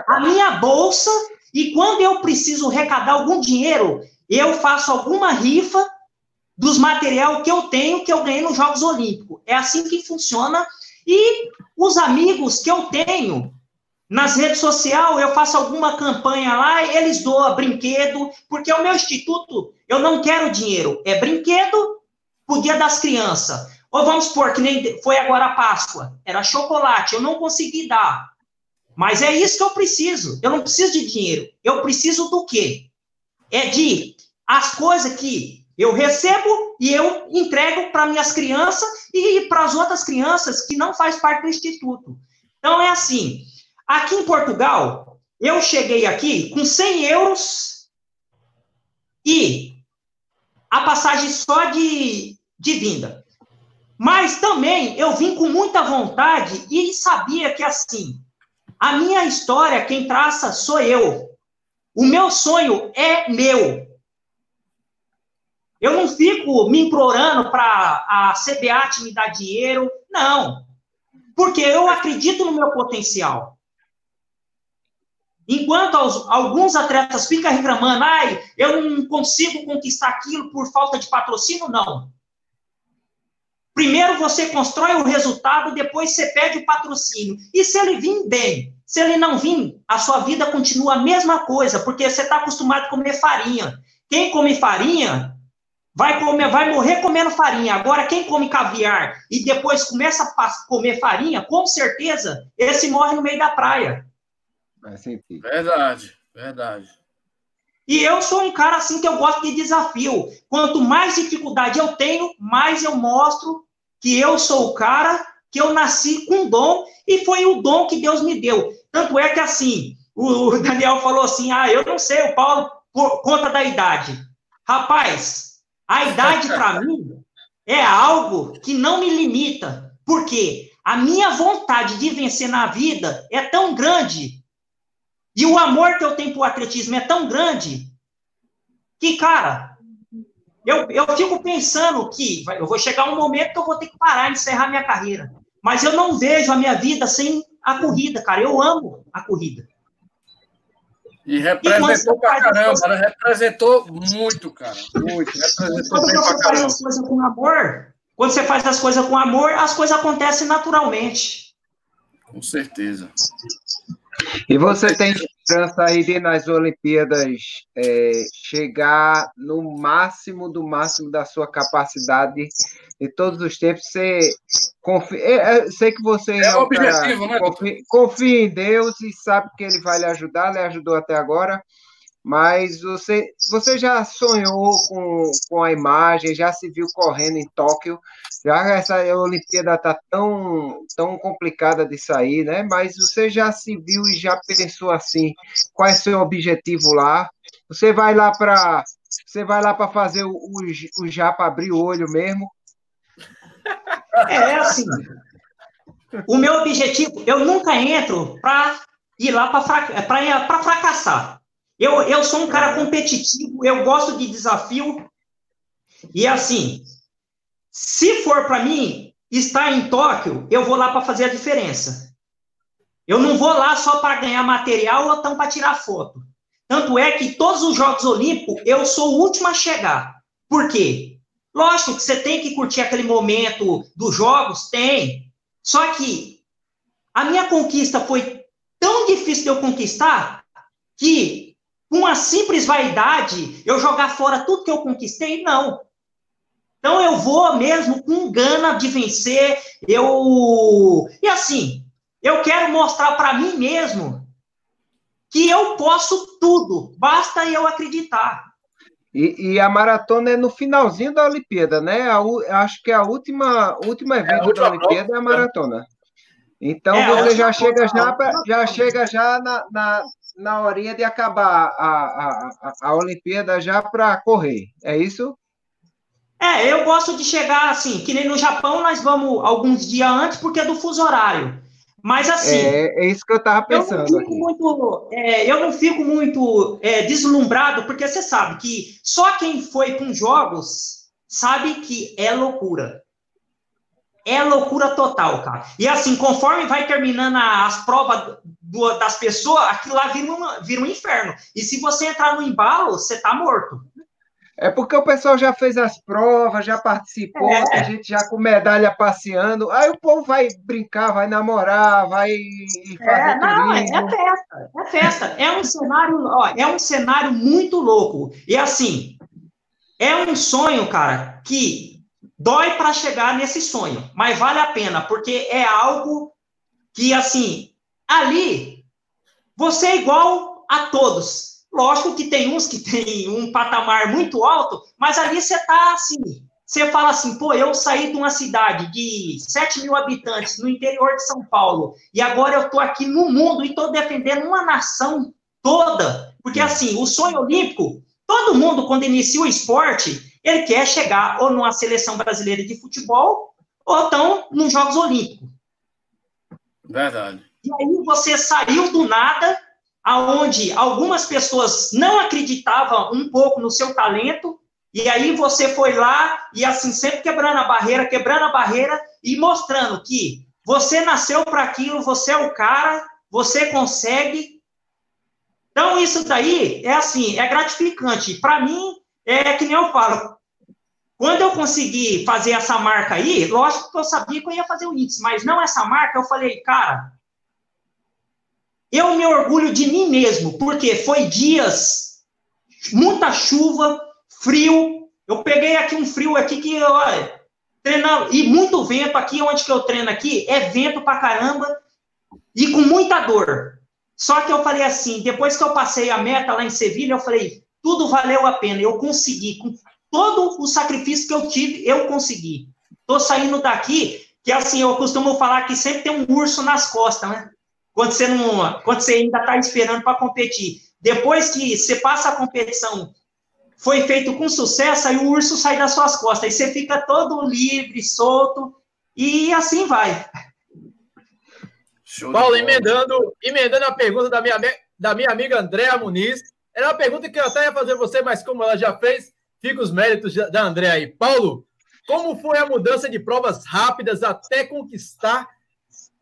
[SPEAKER 4] a minha bolsa, e quando eu preciso arrecadar algum dinheiro, eu faço alguma rifa dos material que eu tenho, que eu ganhei nos Jogos Olímpicos. É assim que funciona. E os amigos que eu tenho nas redes sociais, eu faço alguma campanha lá, eles doam brinquedo, porque o meu instituto, eu não quero dinheiro, é brinquedo pro Dia das Crianças. Ou vamos supor que nem foi agora a Páscoa, era chocolate, eu não consegui dar. Mas é isso que eu preciso. Eu não preciso de dinheiro. Eu preciso do quê? É de as coisas que eu recebo e eu entrego para minhas crianças e para as outras crianças que não faz parte do instituto. Então é assim. Aqui em Portugal, eu cheguei aqui com 100 euros e a passagem só de, de vinda. Mas também eu vim com muita vontade e sabia que assim, a minha história, quem traça sou eu. O meu sonho é meu. Eu não fico me implorando para a CBAT me dar dinheiro, não. Porque eu acredito no meu potencial. Enquanto alguns atletas ficam reclamando, ai, eu não consigo conquistar aquilo por falta de patrocínio, não. Primeiro você constrói o resultado, depois você pede o patrocínio. E se ele vir bem, se ele não vir, a sua vida continua a mesma coisa, porque você está acostumado a comer farinha. Quem come farinha vai comer, vai morrer comendo farinha. Agora, quem come caviar e depois começa a comer farinha, com certeza, esse morre no meio da praia.
[SPEAKER 2] Verdade, verdade.
[SPEAKER 4] E eu sou um cara assim que eu gosto de desafio. Quanto mais dificuldade eu tenho, mais eu mostro que eu sou o cara, que eu nasci com dom e foi o dom que Deus me deu. Tanto é que assim, o Daniel falou assim: ah, eu não sei, o Paulo, por conta da idade. Rapaz, a idade para mim é algo que não me limita. Porque a minha vontade de vencer na vida é tão grande e o amor que eu tenho pro atletismo é tão grande que, cara, eu, eu fico pensando que eu vou chegar um momento que eu vou ter que parar e encerrar minha carreira. Mas eu não vejo a minha vida sem a corrida, cara. Eu amo a corrida.
[SPEAKER 2] E representou e pra caramba, né? representou muito, cara. Muito. Representou
[SPEAKER 4] quando bem você faz as coisas com amor, quando você faz as coisas com amor, as coisas acontecem naturalmente.
[SPEAKER 2] Com certeza.
[SPEAKER 3] E você tem esperança aí de nas Olimpíadas é, chegar no máximo do máximo da sua capacidade de todos os tempos? Você confia, é, é, sei que você é,
[SPEAKER 2] é objetivo, cara, né?
[SPEAKER 3] Confia, confia em Deus e sabe que Ele vai lhe ajudar, lhe ajudou até agora. Mas você, você já sonhou com, com a imagem, já se viu correndo em Tóquio, já essa Olimpíada está tão, tão complicada de sair, né? Mas você já se viu e já pensou assim, qual é o seu objetivo lá? Você vai lá para você vai lá para fazer o, o, o japa abrir o olho mesmo?
[SPEAKER 4] É assim. O meu objetivo, eu nunca entro para ir lá para fracassar. Eu, eu sou um cara competitivo, eu gosto de desafio. E assim, se for para mim estar em Tóquio, eu vou lá para fazer a diferença. Eu não vou lá só para ganhar material ou então para tirar foto. Tanto é que todos os Jogos Olímpicos eu sou o último a chegar. Por quê? Lógico que você tem que curtir aquele momento dos jogos, tem. Só que a minha conquista foi tão difícil de eu conquistar que com uma simples vaidade, eu jogar fora tudo que eu conquistei? Não. Então eu vou mesmo com gana de vencer. Eu e assim, eu quero mostrar para mim mesmo que eu posso tudo. Basta eu acreditar.
[SPEAKER 3] E, e, a maratona é no finalzinho da Olimpíada, né? A, acho que é a última, último é evento é da Olimpíada é a maratona. Então é, você já chega já, já chega já na, na, na horinha de acabar a, a, a, Olimpíada já para correr, é isso?
[SPEAKER 4] É, eu gosto de chegar assim, que nem no Japão nós vamos alguns dias antes porque é do fuso horário. Mas assim.
[SPEAKER 3] É, é isso que eu estava pensando.
[SPEAKER 4] Eu não fico muito, é, eu não fico muito é, deslumbrado, porque você sabe que só quem foi com jogos sabe que é loucura. É loucura total, cara. E assim, conforme vai terminando as provas do, das pessoas, aquilo lá vira um, vira um inferno. E se você entrar no embalo, você tá morto.
[SPEAKER 3] É porque o pessoal já fez as provas, já participou, é. a gente já com medalha passeando. Aí o povo vai brincar, vai namorar, vai fazer
[SPEAKER 4] é, não, é, é festa, é festa. É um cenário, ó, é um cenário muito louco. E assim, é um sonho, cara, que dói para chegar nesse sonho, mas vale a pena, porque é algo que, assim, ali, você é igual a todos. Lógico que tem uns que tem um patamar muito alto, mas ali você está assim. Você fala assim, pô, eu saí de uma cidade de 7 mil habitantes no interior de São Paulo, e agora eu estou aqui no mundo e estou defendendo uma nação toda. Porque, assim, o sonho olímpico, todo mundo, quando inicia o esporte, ele quer chegar ou numa seleção brasileira de futebol, ou então nos Jogos Olímpicos.
[SPEAKER 2] Verdade.
[SPEAKER 4] E aí você saiu do nada, aonde algumas pessoas não acreditavam um pouco no seu talento, e aí você foi lá e assim sempre quebrando a barreira, quebrando a barreira e mostrando que você nasceu para aquilo, você é o cara, você consegue. Então isso daí é assim, é gratificante. Para mim é que nem eu falo, quando eu consegui fazer essa marca aí, lógico que eu sabia que eu ia fazer o índice, mas não essa marca, eu falei, cara, eu me orgulho de mim mesmo, porque foi dias, muita chuva, frio. Eu peguei aqui um frio aqui que, olha, treinando, e muito vento aqui, onde que eu treino aqui, é vento pra caramba e com muita dor. Só que eu falei assim, depois que eu passei a meta lá em Sevilha, eu falei, tudo valeu a pena, eu consegui, com todo o sacrifício que eu tive, eu consegui. Tô saindo daqui, que assim, eu costumo falar que sempre tem um urso nas costas, né? Quando você, não, quando você ainda está esperando para competir. Depois que você passa a competição, foi feito com sucesso, aí o urso sai das suas costas, aí você fica todo livre, solto, e assim vai.
[SPEAKER 1] Show Paulo, emendando, emendando a pergunta da minha, da minha amiga Andréa Muniz, era uma pergunta que eu até ia fazer você, mas como ela já fez, Fica os méritos da André aí. Paulo, como foi a mudança de provas rápidas até conquistar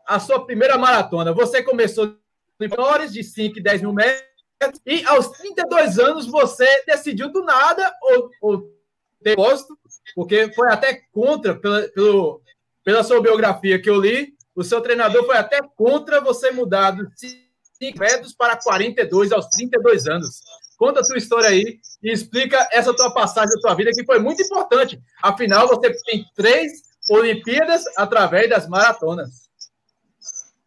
[SPEAKER 1] a sua primeira maratona? Você começou em menores de 5 e 10 mil metros e aos 32 anos você decidiu do nada ou, ou ter posto, porque foi até contra, pela, pelo, pela sua biografia que eu li, o seu treinador foi até contra você mudar dos 5 metros para 42 aos 32 anos. Conta a tua história aí e explica essa tua passagem da tua vida, que foi muito importante. Afinal, você tem três Olimpíadas através das maratonas.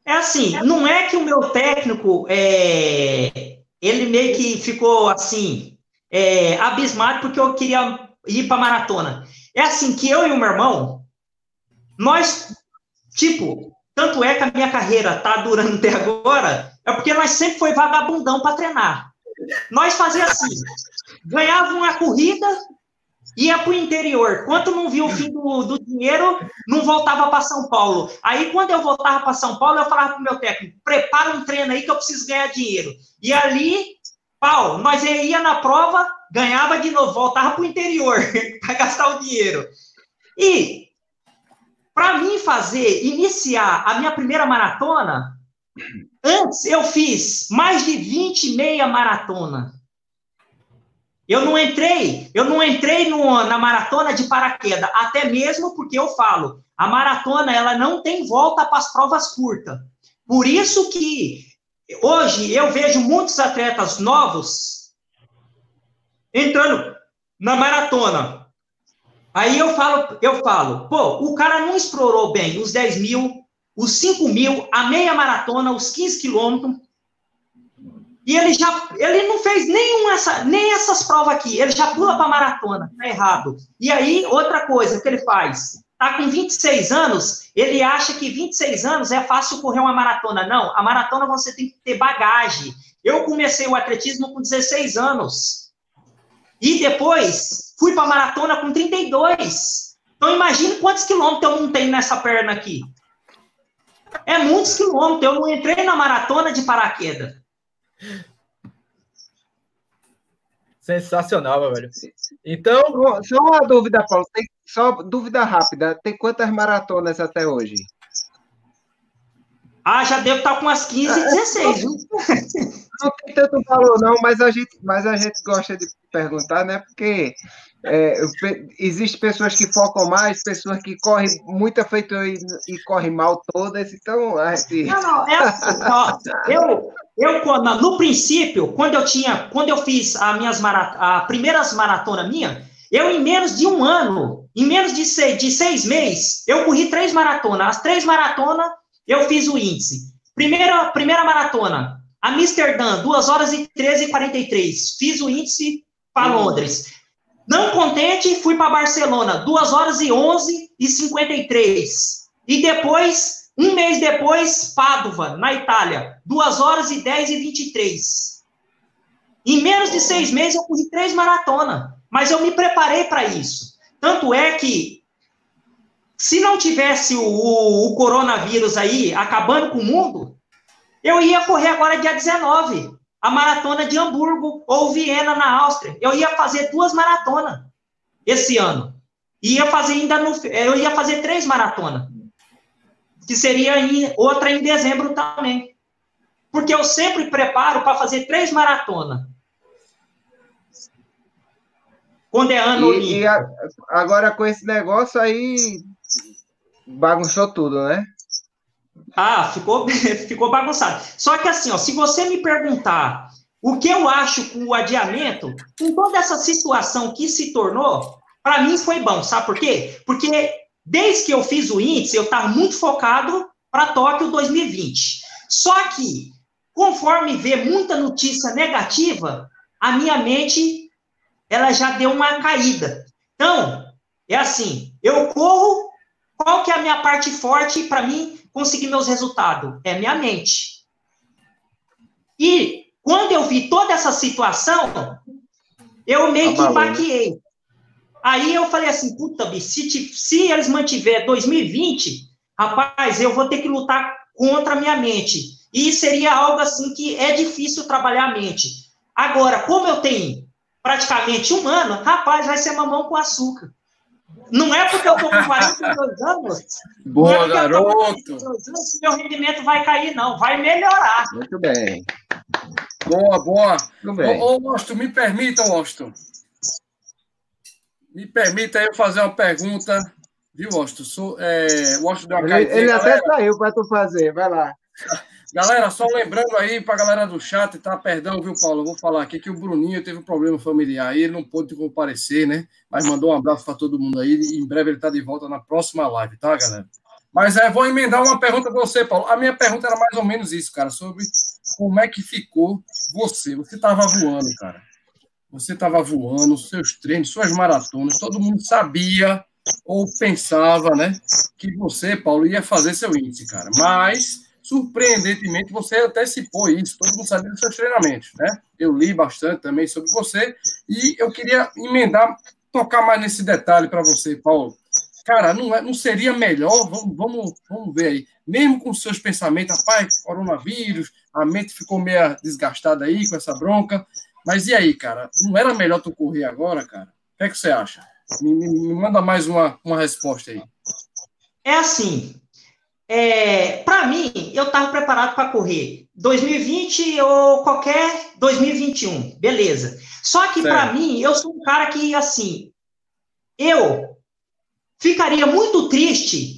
[SPEAKER 4] É assim, não é que o meu técnico, é, ele meio que ficou assim, é, abismado porque eu queria ir para maratona. É assim que eu e o meu irmão, nós, tipo, tanto é que a minha carreira tá durando até agora, é porque nós sempre foi vagabundão para treinar. Nós fazia assim, ganhava uma corrida, ia para o interior. Quando não via o fim do, do dinheiro, não voltava para São Paulo. Aí, quando eu voltava para São Paulo, eu falava para o meu técnico, prepara um treino aí que eu preciso ganhar dinheiro. E ali, pau, nós ia na prova, ganhava de novo, voltava para o interior para gastar o dinheiro. E, para mim fazer, iniciar a minha primeira maratona, Antes eu fiz mais de 20 meia maratona. Eu não entrei, eu não entrei no, na maratona de paraquedas, até mesmo porque eu falo, a maratona ela não tem volta para as provas curtas. Por isso que hoje eu vejo muitos atletas novos entrando na maratona. Aí eu falo, eu falo, pô, o cara não explorou bem os 10 mil, os 5 mil, a meia maratona, os 15 quilômetros. E ele já, ele não fez nenhum essa, nem essas provas aqui. Ele já pula para maratona, tá errado. E aí, outra coisa que ele faz, tá com 26 anos, ele acha que 26 anos é fácil correr uma maratona. Não, a maratona você tem que ter bagagem. Eu comecei o atletismo com 16 anos. E depois fui para maratona com 32. Então imagine quantos quilômetros eu não tenho nessa perna aqui. É muitos quilômetros. Eu não entrei na maratona de paraquedas.
[SPEAKER 1] Sensacional, velho. Então.
[SPEAKER 3] Só uma dúvida, Paulo. Tem, só dúvida rápida. Tem quantas maratonas até hoje?
[SPEAKER 4] Ah, já devo estar com umas 15, 16, viu?
[SPEAKER 3] Não tem tanto valor, não, mas a gente, mas a gente gosta de perguntar, né? Porque é, Existem pessoas que focam mais, pessoas que correm muito feito e, e correm mal todas, então a gente...
[SPEAKER 4] Não, não, é assim, ó, eu, eu no princípio, quando eu tinha, quando eu fiz as minhas marat, a primeiras maratona minha, Eu, em menos de um ano, em menos de seis, de seis meses, eu corri três maratonas. As três maratonas, eu fiz o índice. Primeira, primeira maratona, Amsterdã, 2 horas e 13 e 43. Fiz o índice para uhum. Londres. Não contente, fui para Barcelona, 2 horas e 11 e 53. E depois, um mês depois, Pádua, na Itália, 2 horas e 10 e 23. Em menos de seis meses, eu corri três maratonas. Mas eu me preparei para isso. Tanto é que, se não tivesse o, o, o coronavírus aí acabando com o mundo, eu ia correr agora dia 19 a maratona de Hamburgo ou Viena, na Áustria. Eu ia fazer duas maratonas esse ano. Ia fazer ainda no. Eu ia fazer três maratonas. Que seria em, outra em dezembro também. Porque eu sempre preparo para fazer três maratonas. Quando é ano
[SPEAKER 3] e, e a, agora com esse negócio aí bagunçou tudo, né?
[SPEAKER 4] Ah, ficou, ficou bagunçado. Só que assim, ó, se você me perguntar o que eu acho com o adiamento, com toda essa situação que se tornou, para mim foi bom, sabe por quê? Porque desde que eu fiz o índice, eu estava muito focado para Tóquio 2020. Só que, conforme vê muita notícia negativa, a minha mente ela já deu uma caída. Então, é assim, eu corro, qual que é a minha parte forte para mim conseguir meus resultados? É minha mente. E quando eu vi toda essa situação, eu meio que baqueei. Aí eu falei assim, puta, se, se eles mantiver 2020, rapaz, eu vou ter que lutar contra a minha mente. E seria algo assim que é difícil trabalhar a mente. Agora, como eu tenho praticamente um ano, rapaz, vai ser mamão com açúcar. Não é porque eu estou com 42 anos.
[SPEAKER 2] Boa, é garoto.
[SPEAKER 4] Anos, que meu rendimento vai cair, não. Vai melhorar.
[SPEAKER 3] Muito bem.
[SPEAKER 2] Boa, boa. Muito bem. Ô, ô Austin, me permita, Austin. Me permita eu fazer uma pergunta. Viu, Austin? Sou, é, o Austin deu
[SPEAKER 3] uma Ele, ele até saiu para tu fazer. Vai lá.
[SPEAKER 2] Galera, só lembrando aí para a galera do chat, tá? Perdão, viu, Paulo? Eu vou falar aqui que o Bruninho teve um problema familiar aí, ele não pôde comparecer, né? Mas mandou um abraço para todo mundo aí e em breve ele está de volta na próxima live, tá, galera? Mas é, vou emendar uma pergunta para você, Paulo. A minha pergunta era mais ou menos isso, cara, sobre como é que ficou você. Você estava voando, cara. Você estava voando, seus treinos, suas maratonas, todo mundo sabia ou pensava, né, que você, Paulo, ia fazer seu índice, cara. Mas Surpreendentemente, você antecipou isso, todo mundo sabia dos seus treinamentos, né? Eu li bastante também sobre você e eu queria emendar, tocar mais nesse detalhe para você, Paulo. Cara, não, é, não seria melhor, vamos, vamos, vamos ver aí, mesmo com seus pensamentos, rapaz, coronavírus, a mente ficou meio desgastada aí com essa bronca, mas e aí, cara? Não era melhor tu correr agora, cara? O que é que você acha? Me, me, me manda mais uma, uma resposta aí.
[SPEAKER 4] É assim, é, para mim, eu estava preparado para correr 2020 ou qualquer 2021, beleza. Só que para mim, eu sou um cara que, assim, eu ficaria muito triste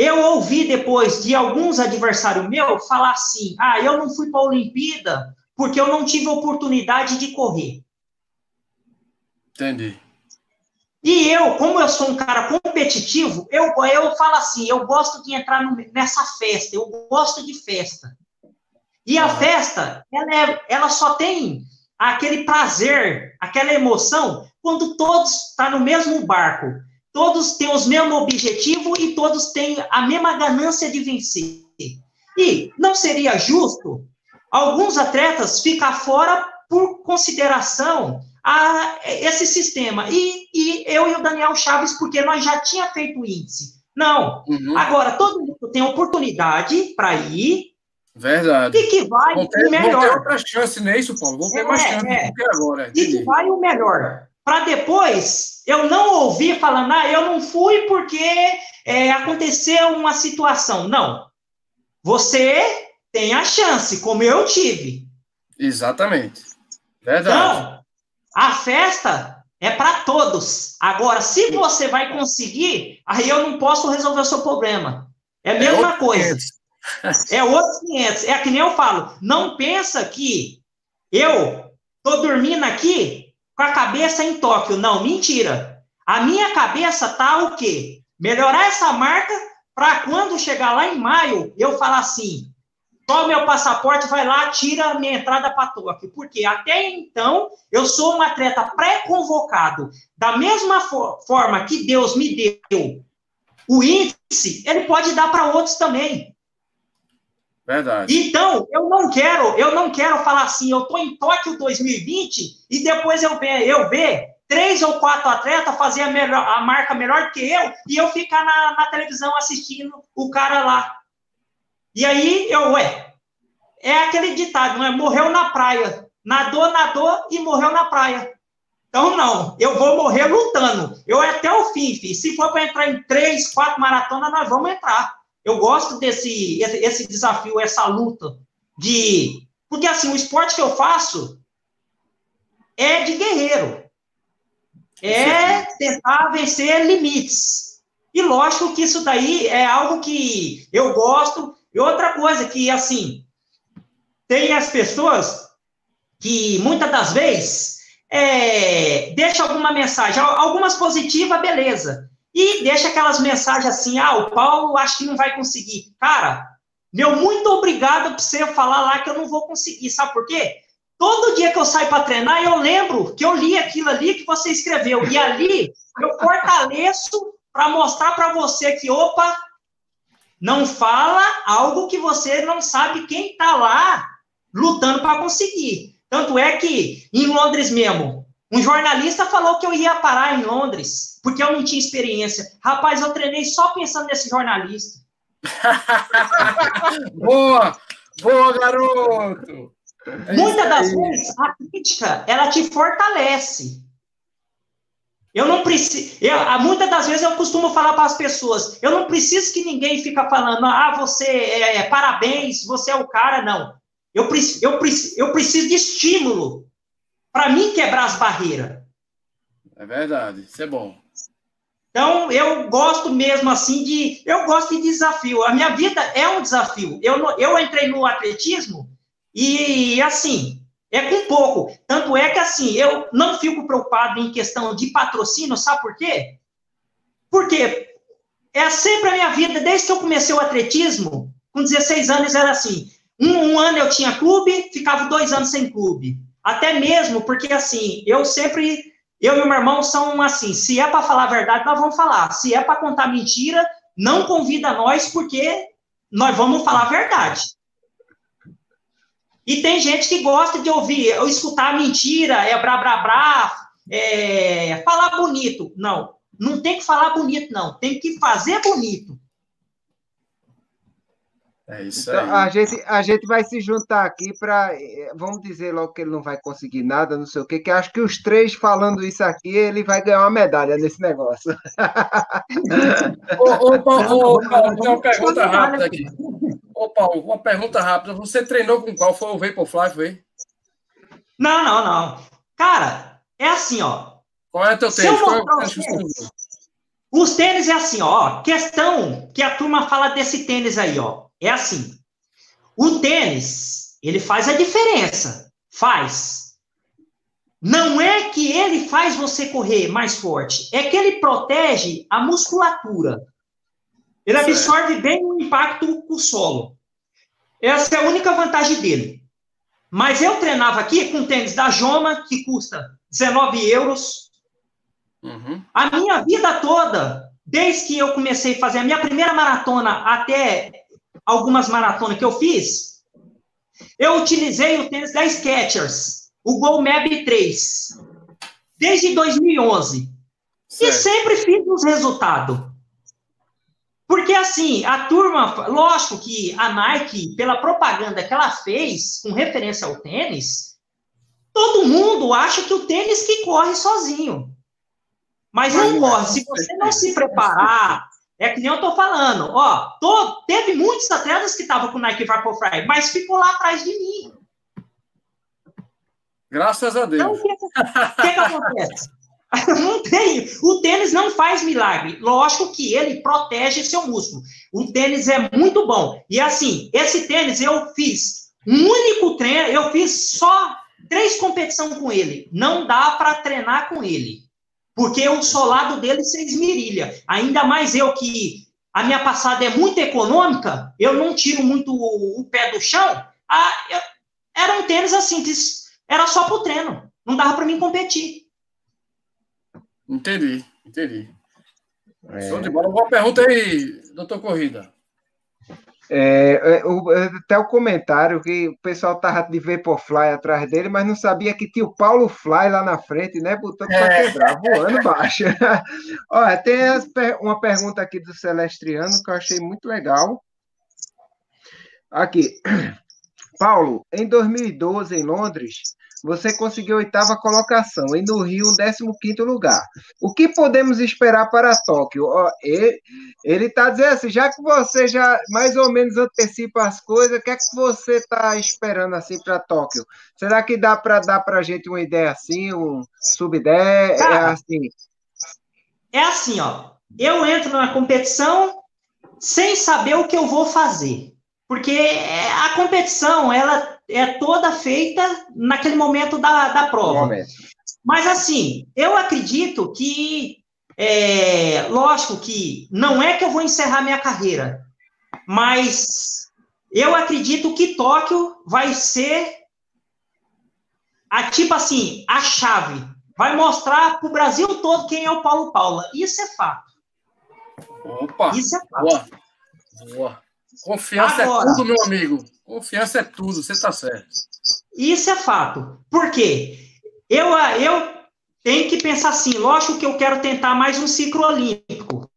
[SPEAKER 4] eu ouvi depois de alguns adversários meus falar assim: ah, eu não fui para a Olimpíada porque eu não tive oportunidade de correr.
[SPEAKER 2] Entendi.
[SPEAKER 4] E eu, como eu sou um cara competitivo, eu, eu falo assim, eu gosto de entrar no, nessa festa, eu gosto de festa. E a festa, ela, é, ela só tem aquele prazer, aquela emoção, quando todos estão tá no mesmo barco. Todos têm os mesmos objetivos e todos têm a mesma ganância de vencer. E não seria justo alguns atletas ficar fora por consideração a esse sistema. E, e eu e o Daniel Chaves, porque nós já tinha feito o índice. Não. Uhum. Agora, todo mundo tem oportunidade para ir.
[SPEAKER 2] Verdade.
[SPEAKER 4] E que vai
[SPEAKER 2] vão ter,
[SPEAKER 4] o melhor. Vão
[SPEAKER 2] ter outra chance, não é isso, Paulo? Vão ter é, mais chance é. do que agora.
[SPEAKER 4] E que vai o melhor. Para depois eu não ouvir falando, ah, eu não fui porque é, aconteceu uma situação. Não. Você tem a chance, como eu tive.
[SPEAKER 2] Exatamente. Verdade.
[SPEAKER 4] Então, a festa é para todos. Agora, se você vai conseguir, aí eu não posso resolver o seu problema. É a é mesma é coisa. 500. É outros 500. É que nem eu falo. Não pensa que eu tô dormindo aqui com a cabeça em Tóquio. Não, mentira. A minha cabeça tá o quê? Melhorar essa marca para quando chegar lá em maio, eu falar assim: só meu passaporte, vai lá, tira a minha entrada para Tóquio. Porque até então, eu sou um atleta pré-convocado. Da mesma for forma que Deus me deu o índice, ele pode dar para outros também.
[SPEAKER 2] Verdade.
[SPEAKER 4] Então, eu não quero, eu não quero falar assim, eu estou em Tóquio 2020 e depois eu ver, eu ver três ou quatro atletas fazer a, melhor, a marca melhor que eu e eu ficar na, na televisão assistindo o cara lá. E aí eu, ué, é aquele ditado, não é? Morreu na praia. Nadou, nadou e morreu na praia. Então, não, eu vou morrer lutando. Eu até o fim, filho. Se for para entrar em três, quatro maratonas, nós vamos entrar. Eu gosto desse esse, esse desafio, essa luta de. Porque, assim, o esporte que eu faço é de guerreiro. É tentar vencer limites. E lógico que isso daí é algo que eu gosto. E outra coisa que, assim, tem as pessoas que muitas das vezes é, deixa alguma mensagem, algumas positivas, beleza. E deixa aquelas mensagens assim, ah, o Paulo acho que não vai conseguir. Cara, meu muito obrigado por você falar lá que eu não vou conseguir. Sabe por quê? Todo dia que eu saio para treinar, eu lembro que eu li aquilo ali que você escreveu. E ali eu fortaleço para mostrar para você que, opa, não fala algo que você não sabe quem está lá lutando para conseguir. Tanto é que, em Londres mesmo, um jornalista falou que eu ia parar em Londres, porque eu não tinha experiência. Rapaz, eu treinei só pensando nesse jornalista.
[SPEAKER 2] boa! Boa, garoto!
[SPEAKER 4] É Muitas das vezes, a crítica, ela te fortalece. Eu não preciso. Muitas das vezes eu costumo falar para as pessoas: eu não preciso que ninguém fica falando, ah, você é, é parabéns, você é o cara, não. Eu, eu, eu preciso de estímulo para mim quebrar as barreiras.
[SPEAKER 2] É verdade, isso é bom.
[SPEAKER 4] Então, eu gosto mesmo assim de. Eu gosto de desafio. A minha vida é um desafio. Eu, eu entrei no atletismo e, assim, é com pouco. Tanto é que, assim, eu não fico preocupado em questão de patrocínio, sabe por quê? Porque é sempre a minha vida, desde que eu comecei o atletismo, com 16 anos, era assim: um, um ano eu tinha clube, ficava dois anos sem clube. Até mesmo porque, assim, eu sempre. Eu e o meu irmão são assim: se é para falar a verdade, nós vamos falar. Se é para contar mentira, não convida nós, porque nós vamos falar a verdade. E tem gente que gosta de ouvir, ou escutar mentira, é brá, brá, brá, é, falar bonito. Não, não tem que falar bonito, não. Tem que fazer bonito.
[SPEAKER 3] É isso então, aí. A gente, a gente vai se juntar aqui para. Eh, vamos dizer logo que ele não vai conseguir nada, não sei o quê, que acho que os três falando isso aqui, ele vai ganhar uma medalha nesse negócio.
[SPEAKER 2] ô, ô, Paulo, ô, Paulo, tem uma pergunta rápida aqui. Paulo, uma pergunta rápida. Você treinou com qual? Foi o Vaporfly, foi?
[SPEAKER 4] Não, não, não. Cara, é assim, ó.
[SPEAKER 2] Qual é o teu tênis? Qual é o tênis?
[SPEAKER 4] Os tênis é assim, ó. Questão que a turma fala desse tênis aí, ó é assim. O tênis, ele faz a diferença. Faz. Não é que ele faz você correr mais forte, é que ele protege a musculatura. Ele absorve bem o impacto com o solo. Essa é a única vantagem dele. Mas eu treinava aqui com tênis da Joma, que custa 19 euros. Uhum. A minha vida toda, desde que eu comecei a fazer a minha primeira maratona até algumas maratonas que eu fiz, eu utilizei o tênis da Skechers, o Go Mab 3, desde 2011. Certo. E sempre fiz os resultados. Porque, assim, a turma, lógico que a Nike, pela propaganda que ela fez com referência ao tênis, todo mundo acha que o tênis que corre sozinho. Mas não corre. Se você não se preparar, é que nem eu tô falando, ó, tô, teve muitos atletas que estavam com o Nike Vaporfly, mas ficou lá atrás de mim.
[SPEAKER 2] Graças a Deus. Então, o que,
[SPEAKER 4] que acontece? não tem. O tênis não faz milagre. Lógico que ele protege seu músculo. O tênis é muito bom. E assim, esse tênis eu fiz um único treino, eu fiz só três competições com ele. Não dá para treinar com ele. Porque o solado dele se esmirilha. Ainda mais eu que a minha passada é muito econômica, eu não tiro muito o, o pé do chão. Ah, eu, era um tênis assim, que era só pro treino. Não dava para mim competir.
[SPEAKER 2] Entendi, entendi. É. Show de bola. Uma pergunta aí, doutor Corrida.
[SPEAKER 3] É, é, o, é, até o comentário que o pessoal tava de Vaporfly atrás dele, mas não sabia que tinha o Paulo Fly lá na frente, né? Botando para é. quebrar, voando baixo. Olha, tem uma pergunta aqui do Celestriano que eu achei muito legal. Aqui. Paulo, em 2012, em Londres, você conseguiu a oitava colocação e no Rio um décimo quinto lugar. O que podemos esperar para Tóquio? Ele está dizendo assim, já que você já mais ou menos antecipa as coisas, o que é que você está esperando assim para Tóquio? Será que dá para dar para a gente uma ideia assim, um sub-10? É assim?
[SPEAKER 4] É assim, ó. Eu entro na competição sem saber o que eu vou fazer. Porque a competição, ela é toda feita naquele momento da, da prova. Momento. Mas, assim, eu acredito que, é, lógico que não é que eu vou encerrar minha carreira, mas eu acredito que Tóquio vai ser, a, tipo assim, a chave. Vai mostrar para o Brasil todo quem é o Paulo Paula. Isso é fato.
[SPEAKER 2] Opa! Isso é fato. Boa. Boa. Confiança é Agora, é tudo, meu amigo. Confiança é tudo, você está certo.
[SPEAKER 4] Isso é fato. Por quê? Eu, eu tenho que pensar assim, lógico que eu quero tentar mais um ciclo olímpico.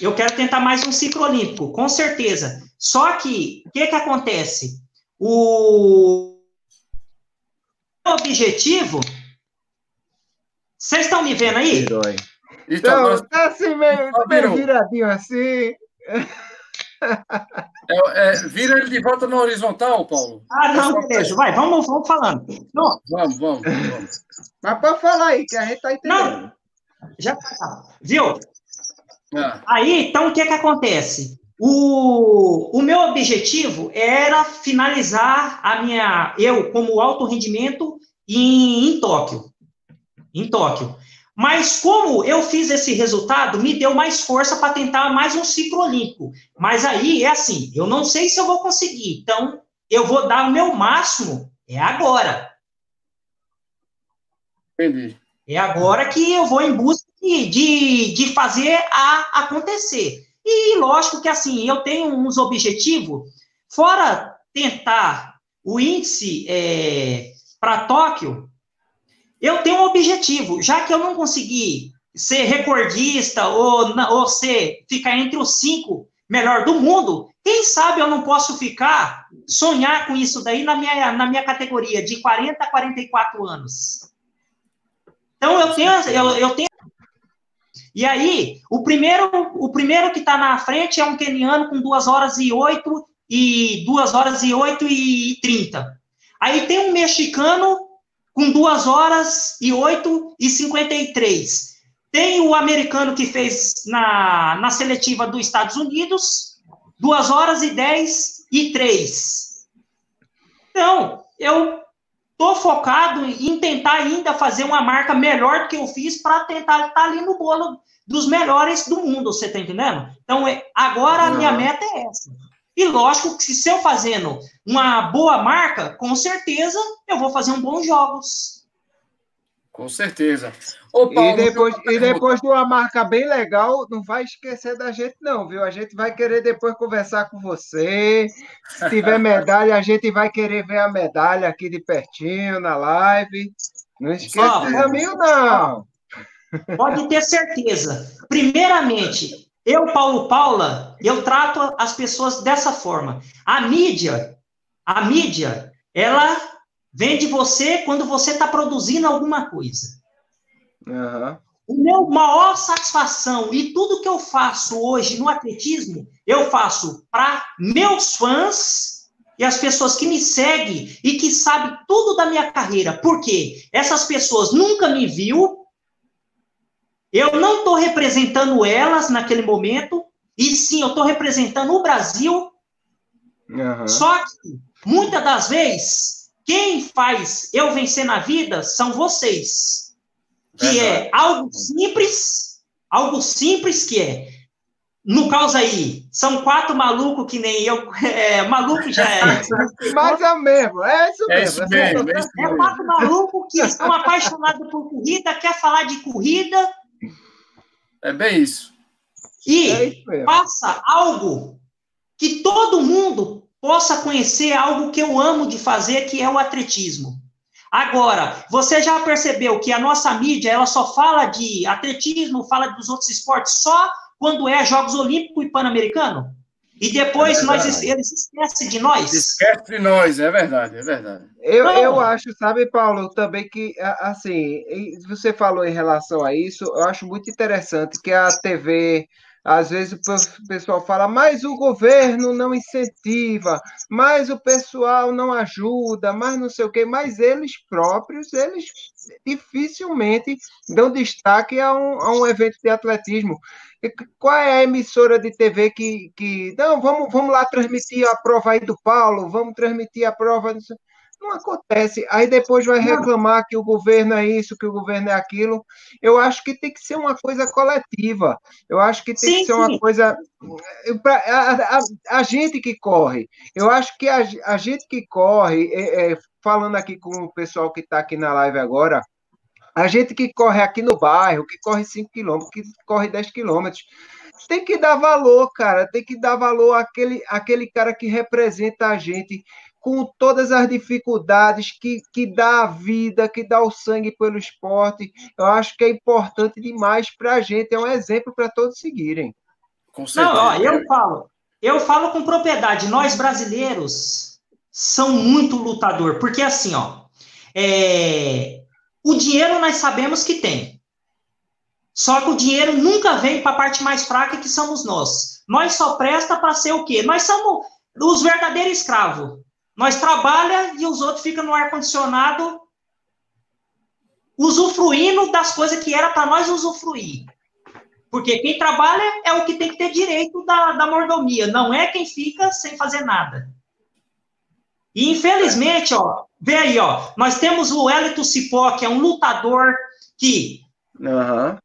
[SPEAKER 4] Eu quero tentar mais um ciclo olímpico, com certeza. Só que, o que, que acontece? O objetivo. Vocês estão me vendo aí?
[SPEAKER 3] Então, tá assim meio, meio viradinho assim.
[SPEAKER 2] É, é, vira ele de volta na horizontal, Paulo.
[SPEAKER 4] Ah, não, beleza. Vai, vamos, vamos falando.
[SPEAKER 2] Não. Vamos, vamos, vamos.
[SPEAKER 3] Mas pode falar aí, que a gente tá entendendo. Não.
[SPEAKER 4] Já tá. Viu? Ah. Aí, então, o que que acontece? O, o meu objetivo era finalizar a minha, eu como alto rendimento em, em Tóquio. Em Tóquio. Mas como eu fiz esse resultado, me deu mais força para tentar mais um ciclo olímpico. Mas aí é assim, eu não sei se eu vou conseguir. Então, eu vou dar o meu máximo é agora.
[SPEAKER 2] Entendi.
[SPEAKER 4] É agora que eu vou em busca de, de, de fazer a acontecer. E lógico que assim, eu tenho uns objetivos, fora tentar o índice é, para Tóquio, eu tenho um objetivo, já que eu não consegui ser recordista ou, ou ser, ficar entre os cinco melhor do mundo, quem sabe eu não posso ficar, sonhar com isso daí na minha, na minha categoria, de 40 a 44 anos. Então, eu tenho, eu, eu tenho e aí, o primeiro, o primeiro que está na frente é um keniano com 2 horas e 8 e 2 horas e 8 e 30. Aí tem um mexicano com 2 horas e 8 e 53. Tem o americano que fez na, na seletiva dos Estados Unidos, 2 horas e 10 e 3. Então, eu estou focado em tentar ainda fazer uma marca melhor do que eu fiz para tentar estar tá ali no bolo dos melhores do mundo, você está entendendo? Então, é, agora a minha meta é essa. E lógico que se eu fazendo uma boa marca, com certeza eu vou fazer um bons jogos.
[SPEAKER 2] Com certeza.
[SPEAKER 3] Ô, Paulo, e depois, e depois de uma marca bem legal, não vai esquecer da gente, não, viu? A gente vai querer depois conversar com você. Se tiver medalha, a gente vai querer ver a medalha aqui de pertinho na live. Não esqueça do caminho, não.
[SPEAKER 4] Pode ter certeza. Primeiramente, eu, Paulo Paula, eu trato as pessoas dessa forma. A mídia, a mídia, ela vem de você quando você está produzindo alguma coisa. Uhum. O meu maior satisfação e tudo que eu faço hoje no atletismo, eu faço para meus fãs e as pessoas que me seguem e que sabem tudo da minha carreira. Por quê? Essas pessoas nunca me viu, eu não estou representando elas naquele momento, e sim, eu estou representando o Brasil. Uhum. Só que, muitas das vezes, quem faz eu vencer na vida são vocês. Que é algo simples, algo simples que é no caso aí, são quatro malucos que nem eu. É, maluco já é.
[SPEAKER 3] Mas é mesmo, é isso
[SPEAKER 4] é mesmo. É, isso mesmo, é, isso é quatro malucos que estão apaixonados por corrida, quer falar de corrida.
[SPEAKER 2] É bem isso.
[SPEAKER 4] E é isso faça algo que todo mundo possa conhecer, algo que eu amo de fazer, que é o atletismo. Agora, você já percebeu que a nossa mídia ela só fala de atletismo, fala dos outros esportes só quando é Jogos Olímpicos e Pan-Americano? E depois é nós, eles esquecem de nós.
[SPEAKER 2] Esquece de nós, é verdade, é verdade.
[SPEAKER 3] Eu, eu acho, sabe, Paulo, também que, assim, você falou em relação a isso, eu acho muito interessante que a TV às vezes o pessoal fala, mas o governo não incentiva, mas o pessoal não ajuda, mas não sei o quê, mas eles próprios, eles dificilmente dão destaque a um, a um evento de atletismo. Qual é a emissora de TV que, que não, vamos, vamos lá transmitir a prova aí do Paulo, vamos transmitir a prova... Não acontece. Aí depois vai reclamar que o governo é isso, que o governo é aquilo. Eu acho que tem que ser uma coisa coletiva. Eu acho que tem sim, que ser uma sim. coisa. A, a, a, gente que corre. Eu acho que a, a gente que corre, é, é, falando aqui com o pessoal que está aqui na live agora, a gente que corre aqui no bairro, que corre 5 quilômetros, que corre 10 quilômetros, tem que dar valor, cara, tem que dar valor àquele, àquele cara que representa a gente, com todas as dificuldades que, que dá a vida, que dá o sangue pelo esporte. Eu acho que é importante demais para a gente, é um exemplo para todos seguirem.
[SPEAKER 4] Não, ó, eu falo, eu falo com propriedade, nós brasileiros são muito lutador, porque assim, ó, é, o dinheiro nós sabemos que tem. Só que o dinheiro nunca vem para a parte mais fraca que somos nós. Nós só presta para ser o quê? Nós somos os verdadeiros escravos. Nós trabalha e os outros ficam no ar-condicionado usufruindo das coisas que era para nós usufruir. Porque quem trabalha é o que tem que ter direito da, da mordomia, não é quem fica sem fazer nada. E infelizmente, ó, vê aí, ó, nós temos o Elito Cipó, que é um lutador que
[SPEAKER 3] uhum.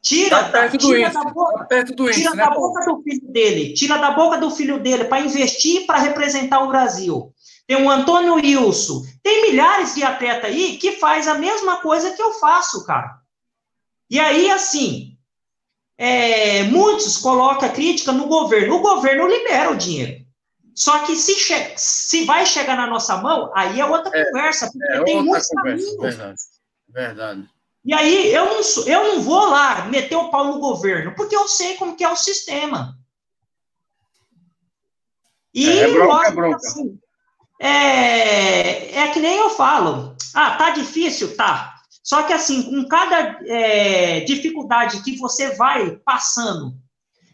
[SPEAKER 4] tira, tá tira, da, boca, tá tira né, da boca do filho dele, tira da boca do filho dele para investir para representar o Brasil tem o Antônio Wilson, tem milhares de atletas aí que faz a mesma coisa que eu faço, cara. E aí, assim, é, muitos colocam a crítica no governo. O governo libera o dinheiro. Só que se, se vai chegar na nossa mão, aí é outra é, conversa, porque é tem muitos caminhos.
[SPEAKER 2] Verdade, verdade.
[SPEAKER 4] E aí eu não, eu não vou lá meter o pau no governo, porque eu sei como que é o sistema. E é, é bronca, é bronca. Assim, é, é que nem eu falo. Ah, tá difícil? Tá. Só que assim, com cada é, dificuldade que você vai passando,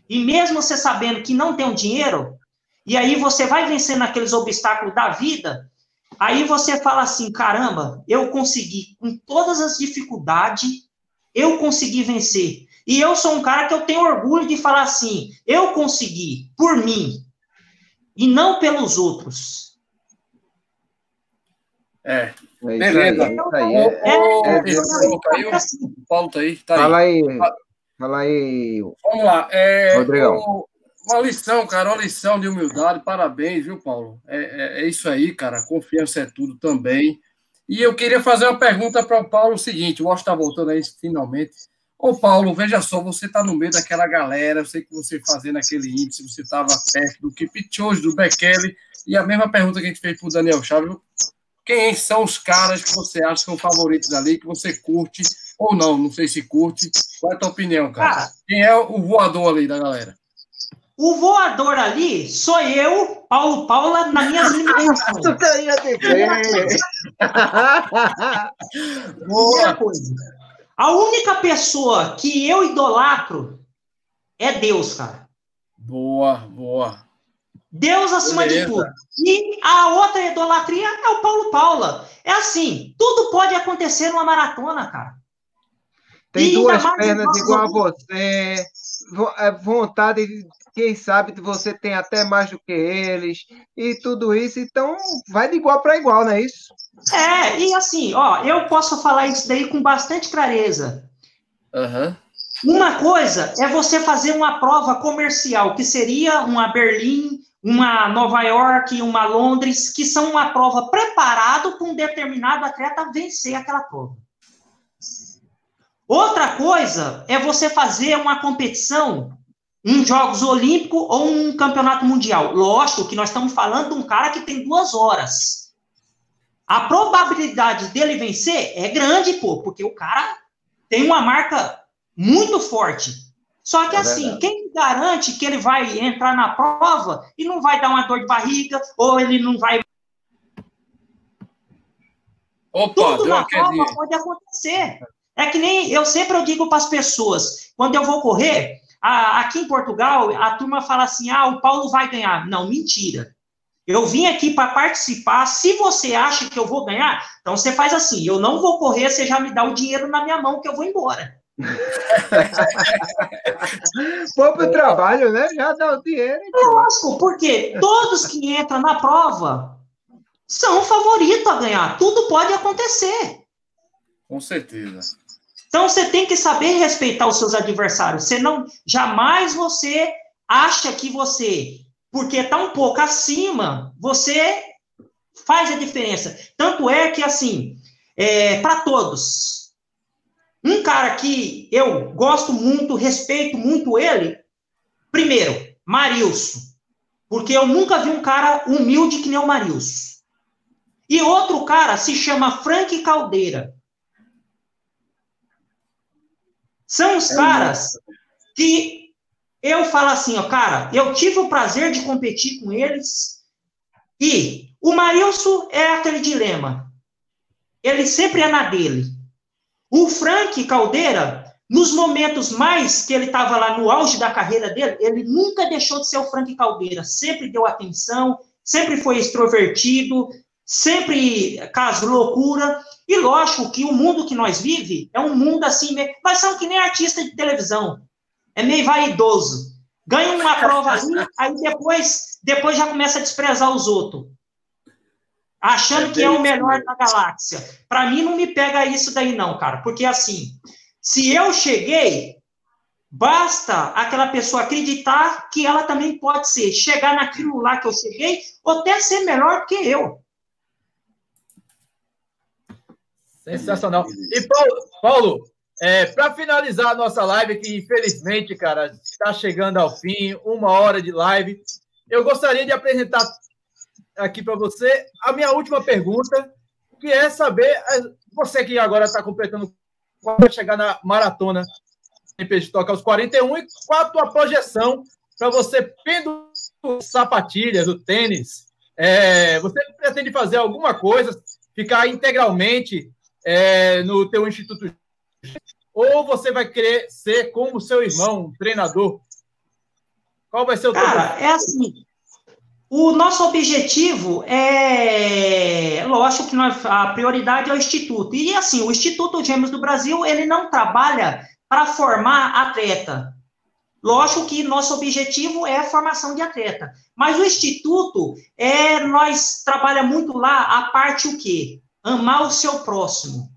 [SPEAKER 4] e mesmo você sabendo que não tem o dinheiro, e aí você vai vencendo aqueles obstáculos da vida, aí você fala assim: caramba, eu consegui, com todas as dificuldades, eu consegui vencer. E eu sou um cara que eu tenho orgulho de falar assim: eu consegui, por mim, e não pelos outros.
[SPEAKER 2] É. é Beleza. Aí, aí. É, é, é, Paulo tá aí. Tá
[SPEAKER 3] Fala aí. Fala aí.
[SPEAKER 2] Vamos lá. É, Rodrigão. Uma lição, cara, uma lição de humildade. Parabéns, viu, Paulo? É, é, é isso aí, cara. Confiança é tudo também. E eu queria fazer uma pergunta para o Paulo: o seguinte, o Washington está voltando aí finalmente. Ô, Paulo, veja só, você está no meio daquela galera, eu sei que você fazendo aquele índice, você estava perto do Kipchoge, do Bekele, e a mesma pergunta que a gente fez para o Daniel Chaves, quem são os caras que você acha que são favoritos ali, que você curte ou não? Não sei se curte. Qual é a tua opinião, cara? Quem é o voador ali da galera?
[SPEAKER 4] O voador ali sou eu, Paulo Paula, nas minhas limitações. Boa. coisa. A única pessoa que eu idolatro é Deus, cara.
[SPEAKER 2] Boa, boa.
[SPEAKER 4] Deus acima Beleza. de tudo. E a outra idolatria é o Paulo Paula. É assim, tudo pode acontecer numa maratona, cara.
[SPEAKER 3] Tem e duas pernas igual a você. é, vontade, quem sabe você tem até mais do que eles e tudo isso, então vai de igual para igual, não é isso?
[SPEAKER 4] É, e assim, ó, eu posso falar isso daí com bastante clareza.
[SPEAKER 2] Uhum.
[SPEAKER 4] Uma coisa é você fazer uma prova comercial, que seria uma Berlim, uma Nova York, uma Londres, que são uma prova preparado para um determinado atleta vencer aquela prova. Outra coisa é você fazer uma competição, um Jogos Olímpicos ou um Campeonato Mundial. Lógico que nós estamos falando de um cara que tem duas horas. A probabilidade dele vencer é grande, pô, porque o cara tem uma marca muito forte. Só que é assim, verdade. quem garante que ele vai entrar na prova e não vai dar uma dor de barriga, ou ele não vai. Opa, Tudo na prova pode acontecer. É que nem eu sempre eu digo para as pessoas, quando eu vou correr, a, aqui em Portugal, a turma fala assim: ah, o Paulo vai ganhar. Não, mentira. Eu vim aqui para participar. Se você acha que eu vou ganhar, então você faz assim: eu não vou correr, você já me dá o dinheiro na minha mão que eu vou embora.
[SPEAKER 3] Pro trabalho, né? Já dá o dinheiro.
[SPEAKER 4] Lógico, porque todos que entram na prova são favoritos a ganhar. Tudo pode acontecer.
[SPEAKER 2] Com certeza.
[SPEAKER 4] Então você tem que saber respeitar os seus adversários. Você não jamais você acha que você, porque está um pouco acima, você faz a diferença. Tanto é que assim, é, para todos, um cara que eu gosto muito, respeito muito ele, primeiro, Marilson, porque eu nunca vi um cara humilde que nem o Marilson. E outro cara se chama Frank Caldeira. São os é caras que eu falo assim, ó, cara, eu tive o prazer de competir com eles e o Marilson é aquele dilema. Ele sempre é na dele. O Frank Caldeira, nos momentos mais que ele estava lá no auge da carreira dele, ele nunca deixou de ser o Frank Caldeira. Sempre deu atenção, sempre foi extrovertido, sempre caso loucura. E lógico que o mundo que nós vive é um mundo assim, nós somos que nem artista de televisão. É meio vaidoso. Ganha uma provazinha, aí depois, depois já começa a desprezar os outros. Achando que é o melhor da galáxia. Para mim não me pega isso daí não, cara. Porque assim, se eu cheguei, basta aquela pessoa acreditar que ela também pode ser, chegar naquilo lá que eu cheguei, ou até ser melhor que eu.
[SPEAKER 1] Sensacional. E Paulo, Paulo é, para finalizar a nossa live, que infelizmente, cara, está chegando ao fim, uma hora de live, eu gostaria de apresentar aqui para você a minha última pergunta, que é saber, é, você que agora está completando, vai chegar na maratona de toca aos 41, e qual a tua projeção para você pendurar sapatilhas, o tênis? É, você pretende fazer alguma coisa, ficar integralmente é, no teu instituto ou você vai querer ser como seu irmão, um treinador? Qual vai ser o
[SPEAKER 4] teu Cara, é assim. O nosso objetivo é, lógico que a prioridade é o instituto. E assim, o Instituto Gêmeos do Brasil, ele não trabalha para formar atleta. Lógico que nosso objetivo é a formação de atleta. Mas o instituto é nós trabalha muito lá a parte o quê? amar o seu próximo.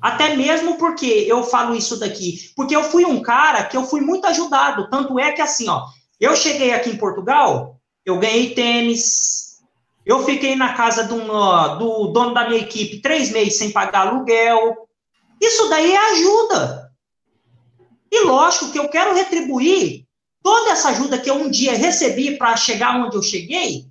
[SPEAKER 4] Até mesmo porque eu falo isso daqui, porque eu fui um cara que eu fui muito ajudado, tanto é que assim, ó, eu cheguei aqui em Portugal, eu ganhei tênis, eu fiquei na casa do, do dono da minha equipe três meses sem pagar aluguel. Isso daí é ajuda. E lógico que eu quero retribuir toda essa ajuda que eu um dia recebi para chegar onde eu cheguei,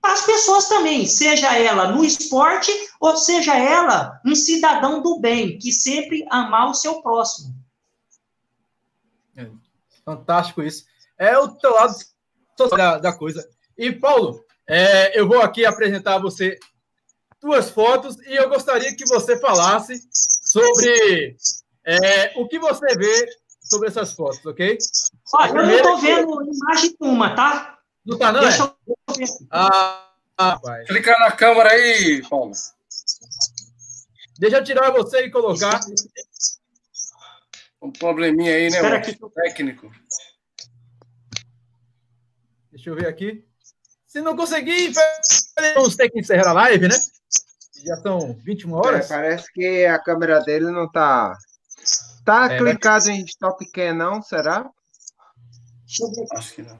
[SPEAKER 4] para as pessoas também, seja ela no esporte ou seja ela um cidadão do bem, que sempre amar o seu próximo.
[SPEAKER 1] É, fantástico isso. É o teu lado da, da coisa. E, Paulo, é, eu vou aqui apresentar a você duas fotos e eu gostaria que você falasse sobre é, o que você vê sobre essas fotos, ok?
[SPEAKER 4] Olha, eu não estou vendo imagem nenhuma, tá?
[SPEAKER 1] Não tá, não? Deixa é? eu
[SPEAKER 2] Ah, rapaz. Clica na câmera aí, Paulo.
[SPEAKER 1] Deixa eu tirar você e colocar.
[SPEAKER 2] Um probleminha aí, né?
[SPEAKER 4] Espera aqui.
[SPEAKER 2] Técnico.
[SPEAKER 1] Deixa eu ver aqui. Se não conseguir, vamos ter que encerrar a live, né? Já são 21
[SPEAKER 3] É,
[SPEAKER 1] horas.
[SPEAKER 3] parece que a câmera dele não tá. Tá
[SPEAKER 1] É,
[SPEAKER 3] clicado em stop cam, não? Será?
[SPEAKER 2] Acho que não.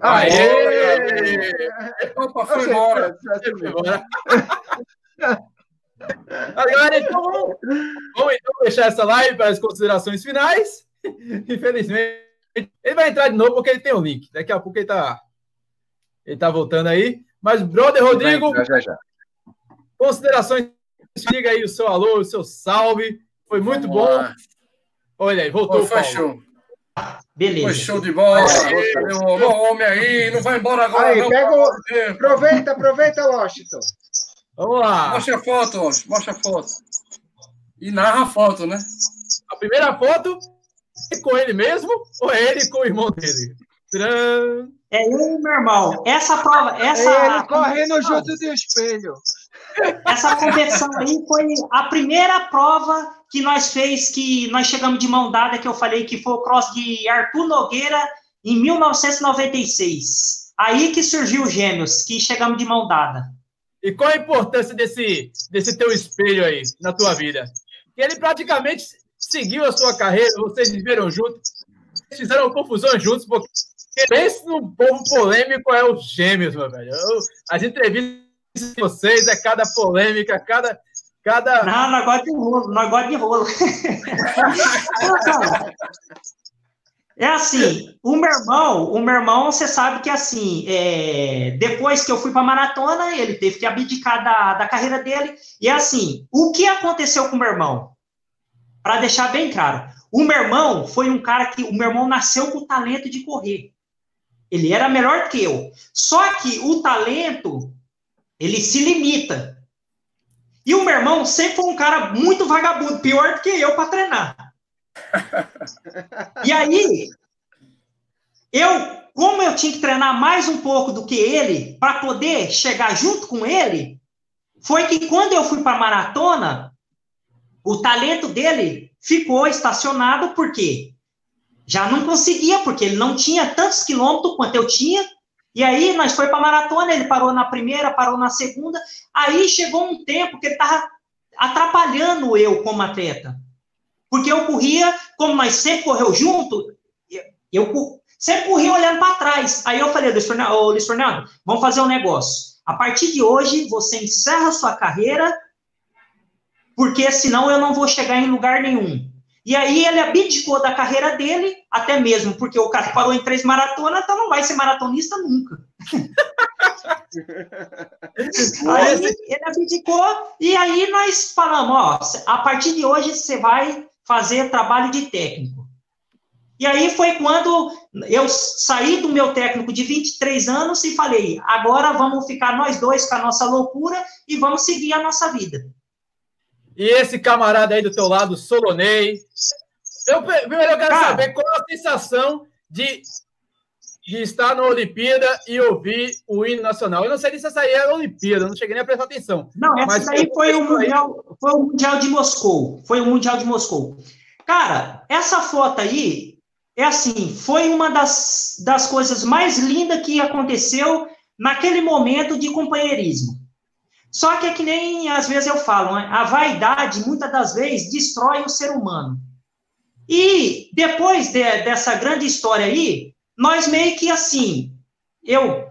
[SPEAKER 1] Aê!
[SPEAKER 2] Opa, foi embora.
[SPEAKER 1] Agora. Agora, então, vamos, vamos então deixar essa live para as considerações finais. Infelizmente, ele vai entrar de novo porque ele tem o link. Daqui a pouco ele tá, ele tá voltando aí. Mas, brother Rodrigo,
[SPEAKER 3] Já, já, já.
[SPEAKER 1] considerações. Diga aí o seu alô, o seu salve. Foi muito
[SPEAKER 2] Vamos
[SPEAKER 1] bom.
[SPEAKER 2] lá.
[SPEAKER 1] Olha aí, voltou.
[SPEAKER 2] Pô, foi
[SPEAKER 1] Paulo.
[SPEAKER 2] show.
[SPEAKER 4] Beleza.
[SPEAKER 2] Foi show de bola. Meu meu homem aí, não vai embora agora.
[SPEAKER 3] Aí,
[SPEAKER 2] não,
[SPEAKER 3] pega o-. Aproveita, aproveita, Washington.
[SPEAKER 1] Vamos lá.
[SPEAKER 2] Mostra a foto, ó. mostra a foto. E narra a foto, né?
[SPEAKER 1] A primeira foto é com ele mesmo ou é ele com o irmão dele? Tcharam!
[SPEAKER 4] É eu e meu irmão. Essa prova, essa,
[SPEAKER 3] Ele correndo junto do espelho.
[SPEAKER 4] essa competição aí foi a primeira prova que nós fez, que nós chegamos de mão dada, que eu falei que foi o cross de Arthur Nogueira em 1996. Aí que surgiu os gêmeos, que chegamos de mão dada.
[SPEAKER 1] E qual a importância desse, desse teu espelho aí na tua vida? Que ele praticamente seguiu a sua carreira, vocês viveram juntos, fizeram confusão juntos, porque pense num povo polêmico é os gêmeos, meu velho. Eu- as entrevistas de vocês é cada polêmica, cada. cada...
[SPEAKER 4] Não, nós gosta de rolo, nós gosta de rolo. Não, É assim, o meu irmão, o meu irmão, você sabe que assim, é, depois que eu fui para maratona, ele teve que abdicar da, da carreira dele. E assim, o que aconteceu com o meu irmão? Para deixar bem claro, o meu irmão foi um cara que o meu irmão nasceu com o talento de correr. Ele era melhor que eu. Só que o talento ele se limita. E o meu irmão sempre foi um cara muito vagabundo, pior do que eu para treinar. E aí, eu, como eu tinha que treinar mais um pouco do que ele, para poder chegar junto com ele, foi que quando eu fui para maratona, o talento dele ficou estacionado, porque já não conseguia, porque ele não tinha tantos quilômetros quanto eu tinha. E aí nós foi para maratona, ele parou na primeira, parou na segunda. Aí chegou um tempo que ele estava atrapalhando eu como atleta. Porque eu corria, como nós sempre correu junto, eu, sempre corria olhando para trás. Aí eu falei, Luiz Fernando, ô, Luiz Fernando, vamos fazer um negócio. A partir de hoje, você encerra a sua carreira, porque senão eu não vou chegar em lugar nenhum. E aí ele abdicou da carreira dele, até mesmo porque o cara parou em três maratonas, então não vai ser maratonista nunca. aí ele abdicou, e aí nós falamos, ó, a partir de hoje você vai fazer trabalho de técnico. E aí foi quando eu saí do meu técnico de 23 anos e falei, agora vamos ficar nós dois com a nossa loucura e vamos seguir a nossa vida.
[SPEAKER 1] E esse camarada aí do teu lado, Solonei. Eu, primeiro eu quero saber qual a sensação de, de estar na Olimpíada e ouvir o hino nacional. Eu não sei se essa aí é a Olimpíada, eu não cheguei nem a prestar atenção.
[SPEAKER 4] Não, essa
[SPEAKER 1] Mas
[SPEAKER 4] daí foi o, mundial, foi o Mundial de Moscou. Foi o Mundial de Moscou. Cara, essa foto aí, é assim, foi uma das, das coisas mais lindas que aconteceu naquele momento de companheirismo. Só que é que nem às vezes eu falo, né? a vaidade, muitas das vezes, destrói o ser humano. E depois de- dessa grande história aí, nós meio que assim, eu,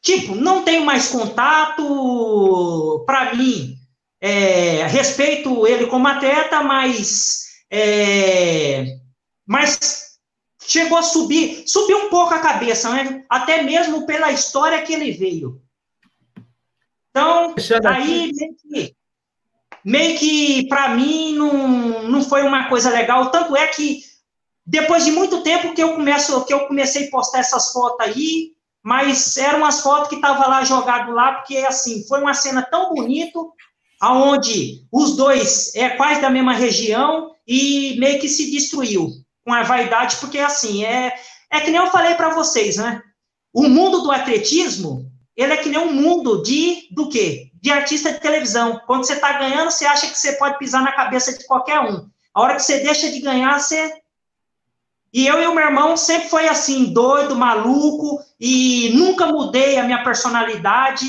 [SPEAKER 4] tipo, não tenho mais contato, para mim, é, respeito ele como atleta, mas, é, mas chegou a subir, subiu um pouco a cabeça, né? até mesmo pela história que ele veio. Então, aí meio que, meio que para mim não, não foi uma coisa legal, tanto é que depois de muito tempo que eu começo que eu comecei a postar essas fotos aí, mas eram as fotos que estavam lá jogado lá, porque assim, foi uma cena tão bonita, aonde os dois é quase da mesma região e meio que se destruiu com a vaidade, porque assim, é é que nem eu falei para vocês, né? O mundo do atletismo, ele é que nem um mundo de do quê? De artista de televisão. Quando você está ganhando, você acha que você pode pisar na cabeça de qualquer um. A hora que você deixa de ganhar, você E eu e o meu irmão sempre foi assim, doido, maluco, e nunca mudei a minha personalidade.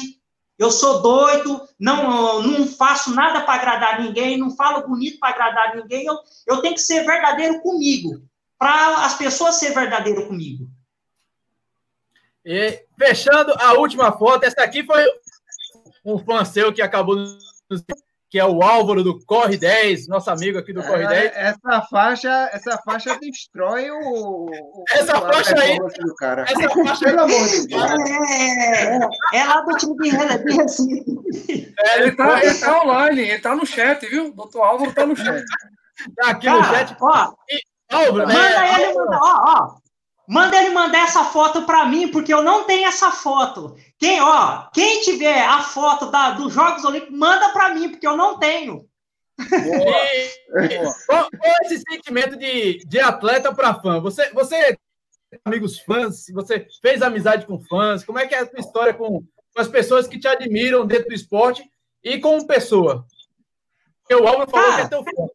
[SPEAKER 4] Eu sou doido, não, não faço nada para agradar ninguém, não falo bonito para agradar ninguém. Eu, eu tenho que ser verdadeiro comigo, para as pessoas ser verdadeiro comigo.
[SPEAKER 1] E fechando a última foto, essa aqui foi um fã seu que acabou que é o Álvaro do Corre 10, nosso amigo aqui do Corre 10.
[SPEAKER 3] É, essa faixa, essa faixa destrói o.
[SPEAKER 1] essa
[SPEAKER 3] o,
[SPEAKER 1] faixa aí.
[SPEAKER 3] Do cara.
[SPEAKER 1] Essa faixa
[SPEAKER 3] Pelo amor de Deus.
[SPEAKER 4] É, é, é lá do time de
[SPEAKER 2] Recife. É, ele, tá, ele tá online, ele tá no chat, viu? Doutor Álvaro tá no chat.
[SPEAKER 1] Tá aqui cara, no chat.
[SPEAKER 4] Ó, e, Álvaro, manda é, ele mandar, ó, ó. Manda ele mandar essa foto para mim, porque eu não tenho essa foto. Quem, ó, quem tiver a foto da, dos Jogos Olímpicos, manda para mim, porque eu não tenho.
[SPEAKER 1] Boa. Qual, é esse sentimento de, de atleta para fã? Você, você amigos fãs? Você fez amizade com fãs? Como é que é a sua história com, com as pessoas que te admiram dentro do esporte e como pessoa? O Álvaro falou que é teu fã.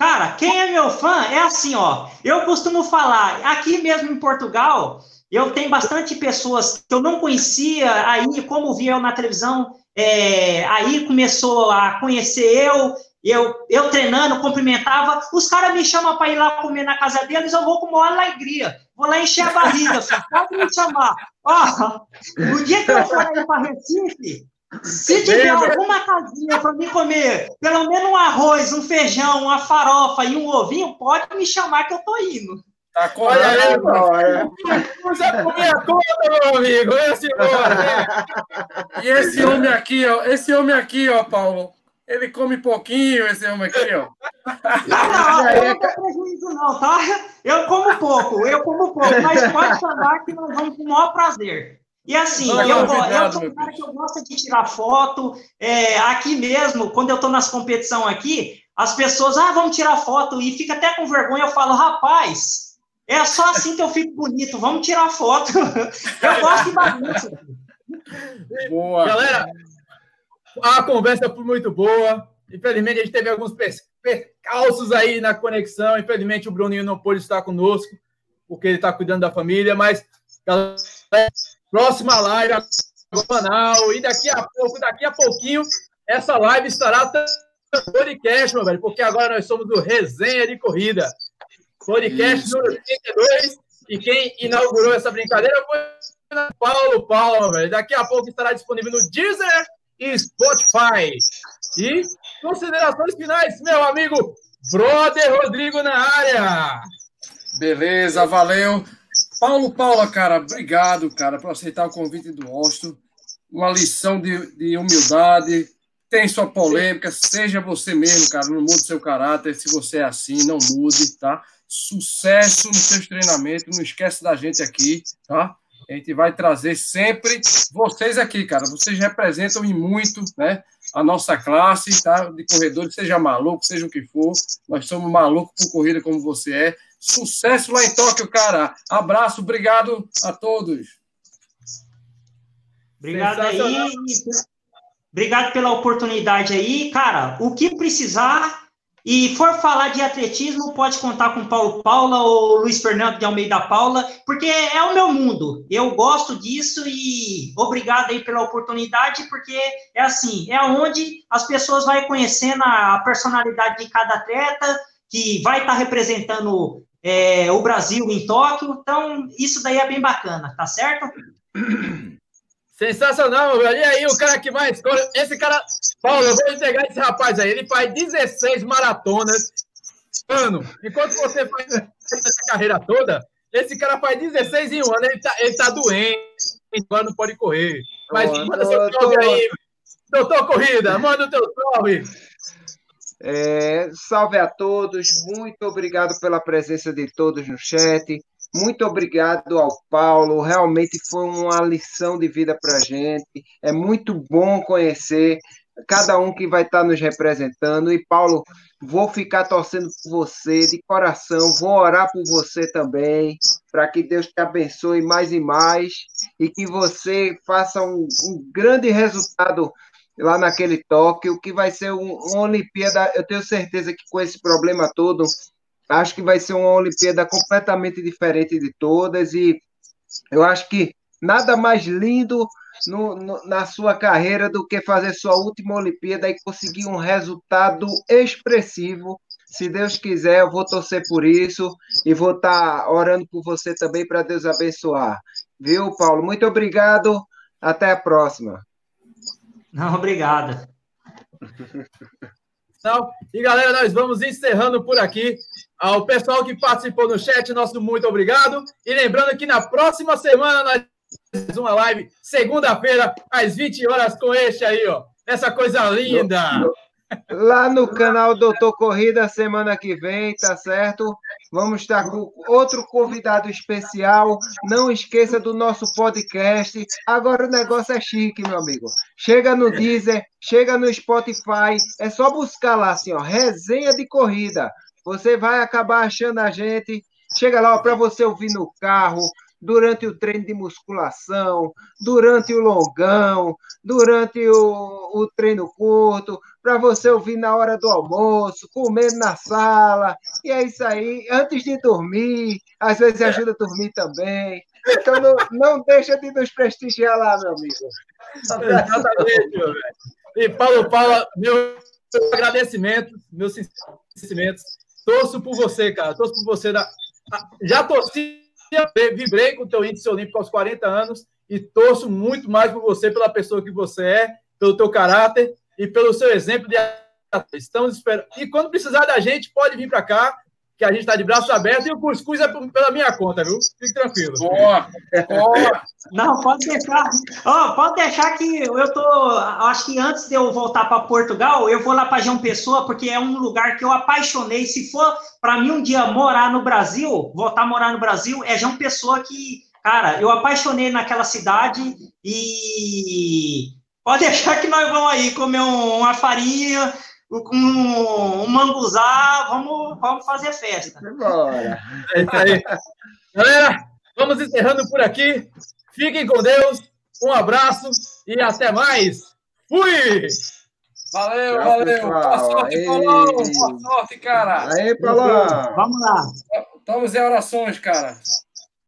[SPEAKER 4] Cara, quem é meu fã é assim, ó. Eu costumo falar, aqui mesmo em Portugal, eu tenho bastante pessoas que eu não conhecia, aí, como via eu na televisão, é, aí começou a conhecer eu, eu, eu treinando, cumprimentava, os caras me chamam para ir lá comer na casa deles, eu vou com uma alegria, vou lá encher a barriga, filho, pode me chamar. Ó, o dia que eu for para Recife, se tiver alguma casinha para me comer, pelo menos um arroz, um feijão, uma farofa e um ovinho, pode me chamar que eu tô indo.
[SPEAKER 2] Tá correto,
[SPEAKER 1] Você comia conta, meu amigo. Esse
[SPEAKER 2] E esse homem aqui, ó, esse homem aqui, ó, Paulo, ele come pouquinho, esse homem aqui, ó.
[SPEAKER 4] Não, eu não tenho prejuízo, não, tá? Eu como pouco, eu como pouco, mas pode chamar que nós vamos com o maior prazer. E assim, eu, eu sou um cara que eu gosto de tirar foto. É, aqui mesmo, quando eu estou nas competições aqui, as pessoas, ah, vamos tirar foto, e fica até com vergonha. Eu falo, rapaz, é só assim que eu fico bonito, vamos tirar foto. eu gosto de bagunça.
[SPEAKER 1] Boa. Galera, a conversa foi muito boa. Infelizmente, a gente teve alguns percalços aí na conexão. Infelizmente, o Bruninho não pôde estar conosco, porque ele está cuidando da família, mas. Galera, Próxima live semanal. E daqui a pouco, daqui a pouquinho, essa live estará podcast, meu velho, porque agora nós somos do Resenha de Corrida. Podcast Isso. número 32. E quem inaugurou essa brincadeira foi Paulo Paulo, velho. Daqui a pouco estará disponível no Deezer e Spotify. E considerações finais, meu amigo Brother Rodrigo na área.
[SPEAKER 2] Beleza, valeu. Paulo Paula, cara, obrigado, cara, por aceitar o convite do Austin. Uma lição de, de humildade. Tem sua polêmica, seja você mesmo, cara. Não mude seu caráter. Se você é assim, não mude, tá? Sucesso nos seus treinamentos. Não esquece da gente aqui, tá? A gente vai trazer sempre vocês aqui, cara. Vocês representam e muito, né? A nossa classe, tá? De corredores, seja maluco, seja o que for. Nós somos malucos por corrida como você é. Sucesso lá em Tóquio, cara. Abraço, obrigado a todos.
[SPEAKER 4] Obrigado aí. Obrigado pela oportunidade aí. Cara, o que precisar e for falar de atletismo, pode contar com Paulo Paula ou Luiz Fernando de Almeida Paula, porque é o meu mundo. Eu gosto disso e obrigado aí pela oportunidade, porque é assim, é onde as pessoas vão conhecendo a personalidade de cada atleta, que vai estar tá representando é, o Brasil em Tóquio. Então, isso daí é bem bacana, tá certo?
[SPEAKER 1] Sensacional, meu velho. E aí, o cara que mais. Esse cara. Paulo, eu vou entregar esse rapaz aí. Ele faz 16 maratonas ano. Enquanto você faz essa carreira toda, esse cara faz 16 em um ano. Ele tá, ele tá doente, agora não pode correr. Mas oh, manda seu salve aí. Doutor Corrida, manda o teu salve.
[SPEAKER 3] É, salve a todos, muito obrigado pela presença de todos no chat. Muito obrigado ao Paulo, realmente foi uma lição de vida para a gente. É muito bom conhecer cada um que vai estar nos representando. E, Paulo, vou ficar torcendo por você de coração, vou orar por você também, para que Deus te abençoe mais e mais e que você faça um, um grande resultado lá naquele Tóquio, que vai ser um, uma Olimpíada. Eu tenho certeza que com esse problema todo, Acho que vai ser uma Olimpíada completamente diferente de todas e eu acho que nada mais lindo no, no, na sua carreira do que fazer sua última Olimpíada e conseguir um resultado expressivo. Se Deus quiser, eu vou torcer por isso e vou estar tá orando por você também para Deus abençoar. Viu, Paulo? Muito obrigado. Até a próxima.
[SPEAKER 4] Não, obrigado.
[SPEAKER 1] Então, e galera, nós vamos encerrando por aqui. Ao pessoal que participou no chat, nosso muito obrigado. E lembrando que na próxima semana nós temos uma live, segunda-feira, às 20 horas, com este aí, ó. Essa coisa linda.
[SPEAKER 3] Lá no canal Doutor Corrida, semana que vem, tá certo? Vamos estar com outro convidado especial. Não esqueça do nosso podcast. Agora o negócio é chique, meu amigo. Chega no Deezer, chega no Spotify. É só buscar lá, assim, ó, resenha de corrida. Você vai acabar achando a gente. Chega lá para você ouvir no carro, durante o treino de musculação, durante o longão, durante o, o treino curto, para você ouvir na hora do almoço, comendo na sala, e é isso aí, antes de dormir, às vezes ajuda a dormir também. Então não, não deixa de nos prestigiar lá, meu amigo.
[SPEAKER 1] Exatamente, meu velho. E Paulo Paula, meu agradecimento, meus sentimentos. Torço por você, cara. Torço por você. Já torci vibrei com o teu índice olímpico aos 40 anos e torço muito mais por você, pela pessoa que você é, pelo teu caráter e pelo seu exemplo de Estamos esperando. E quando precisar da gente, pode vir para cá, que a gente está de braços abertos e o cuscuz é pela minha conta, viu? Fique tranquilo.
[SPEAKER 2] Boa! Boa!
[SPEAKER 4] Não, pode deixar. Oh, pode deixar que eu tô. Acho que antes de eu voltar para Portugal, eu vou lá para João Pessoa, porque é um lugar que eu apaixonei. Se for para mim um dia morar no Brasil, voltar a morar no Brasil, é João Pessoa que, cara, eu apaixonei naquela cidade e pode deixar que nós vamos aí comer uma farinha, um, um manguzá, vamos, vamos fazer festa.
[SPEAKER 3] Bora.
[SPEAKER 1] É isso aí. Galera, vamos encerrando por aqui. Fiquem com Deus. Um abraço e até mais. Fui!
[SPEAKER 2] Valeu, Tchau, valeu. Pessoal. Boa sorte, Paulão. Boa sorte, cara.
[SPEAKER 3] Aí, Paulão.
[SPEAKER 4] Vamos lá.
[SPEAKER 2] Estamos em orações, cara.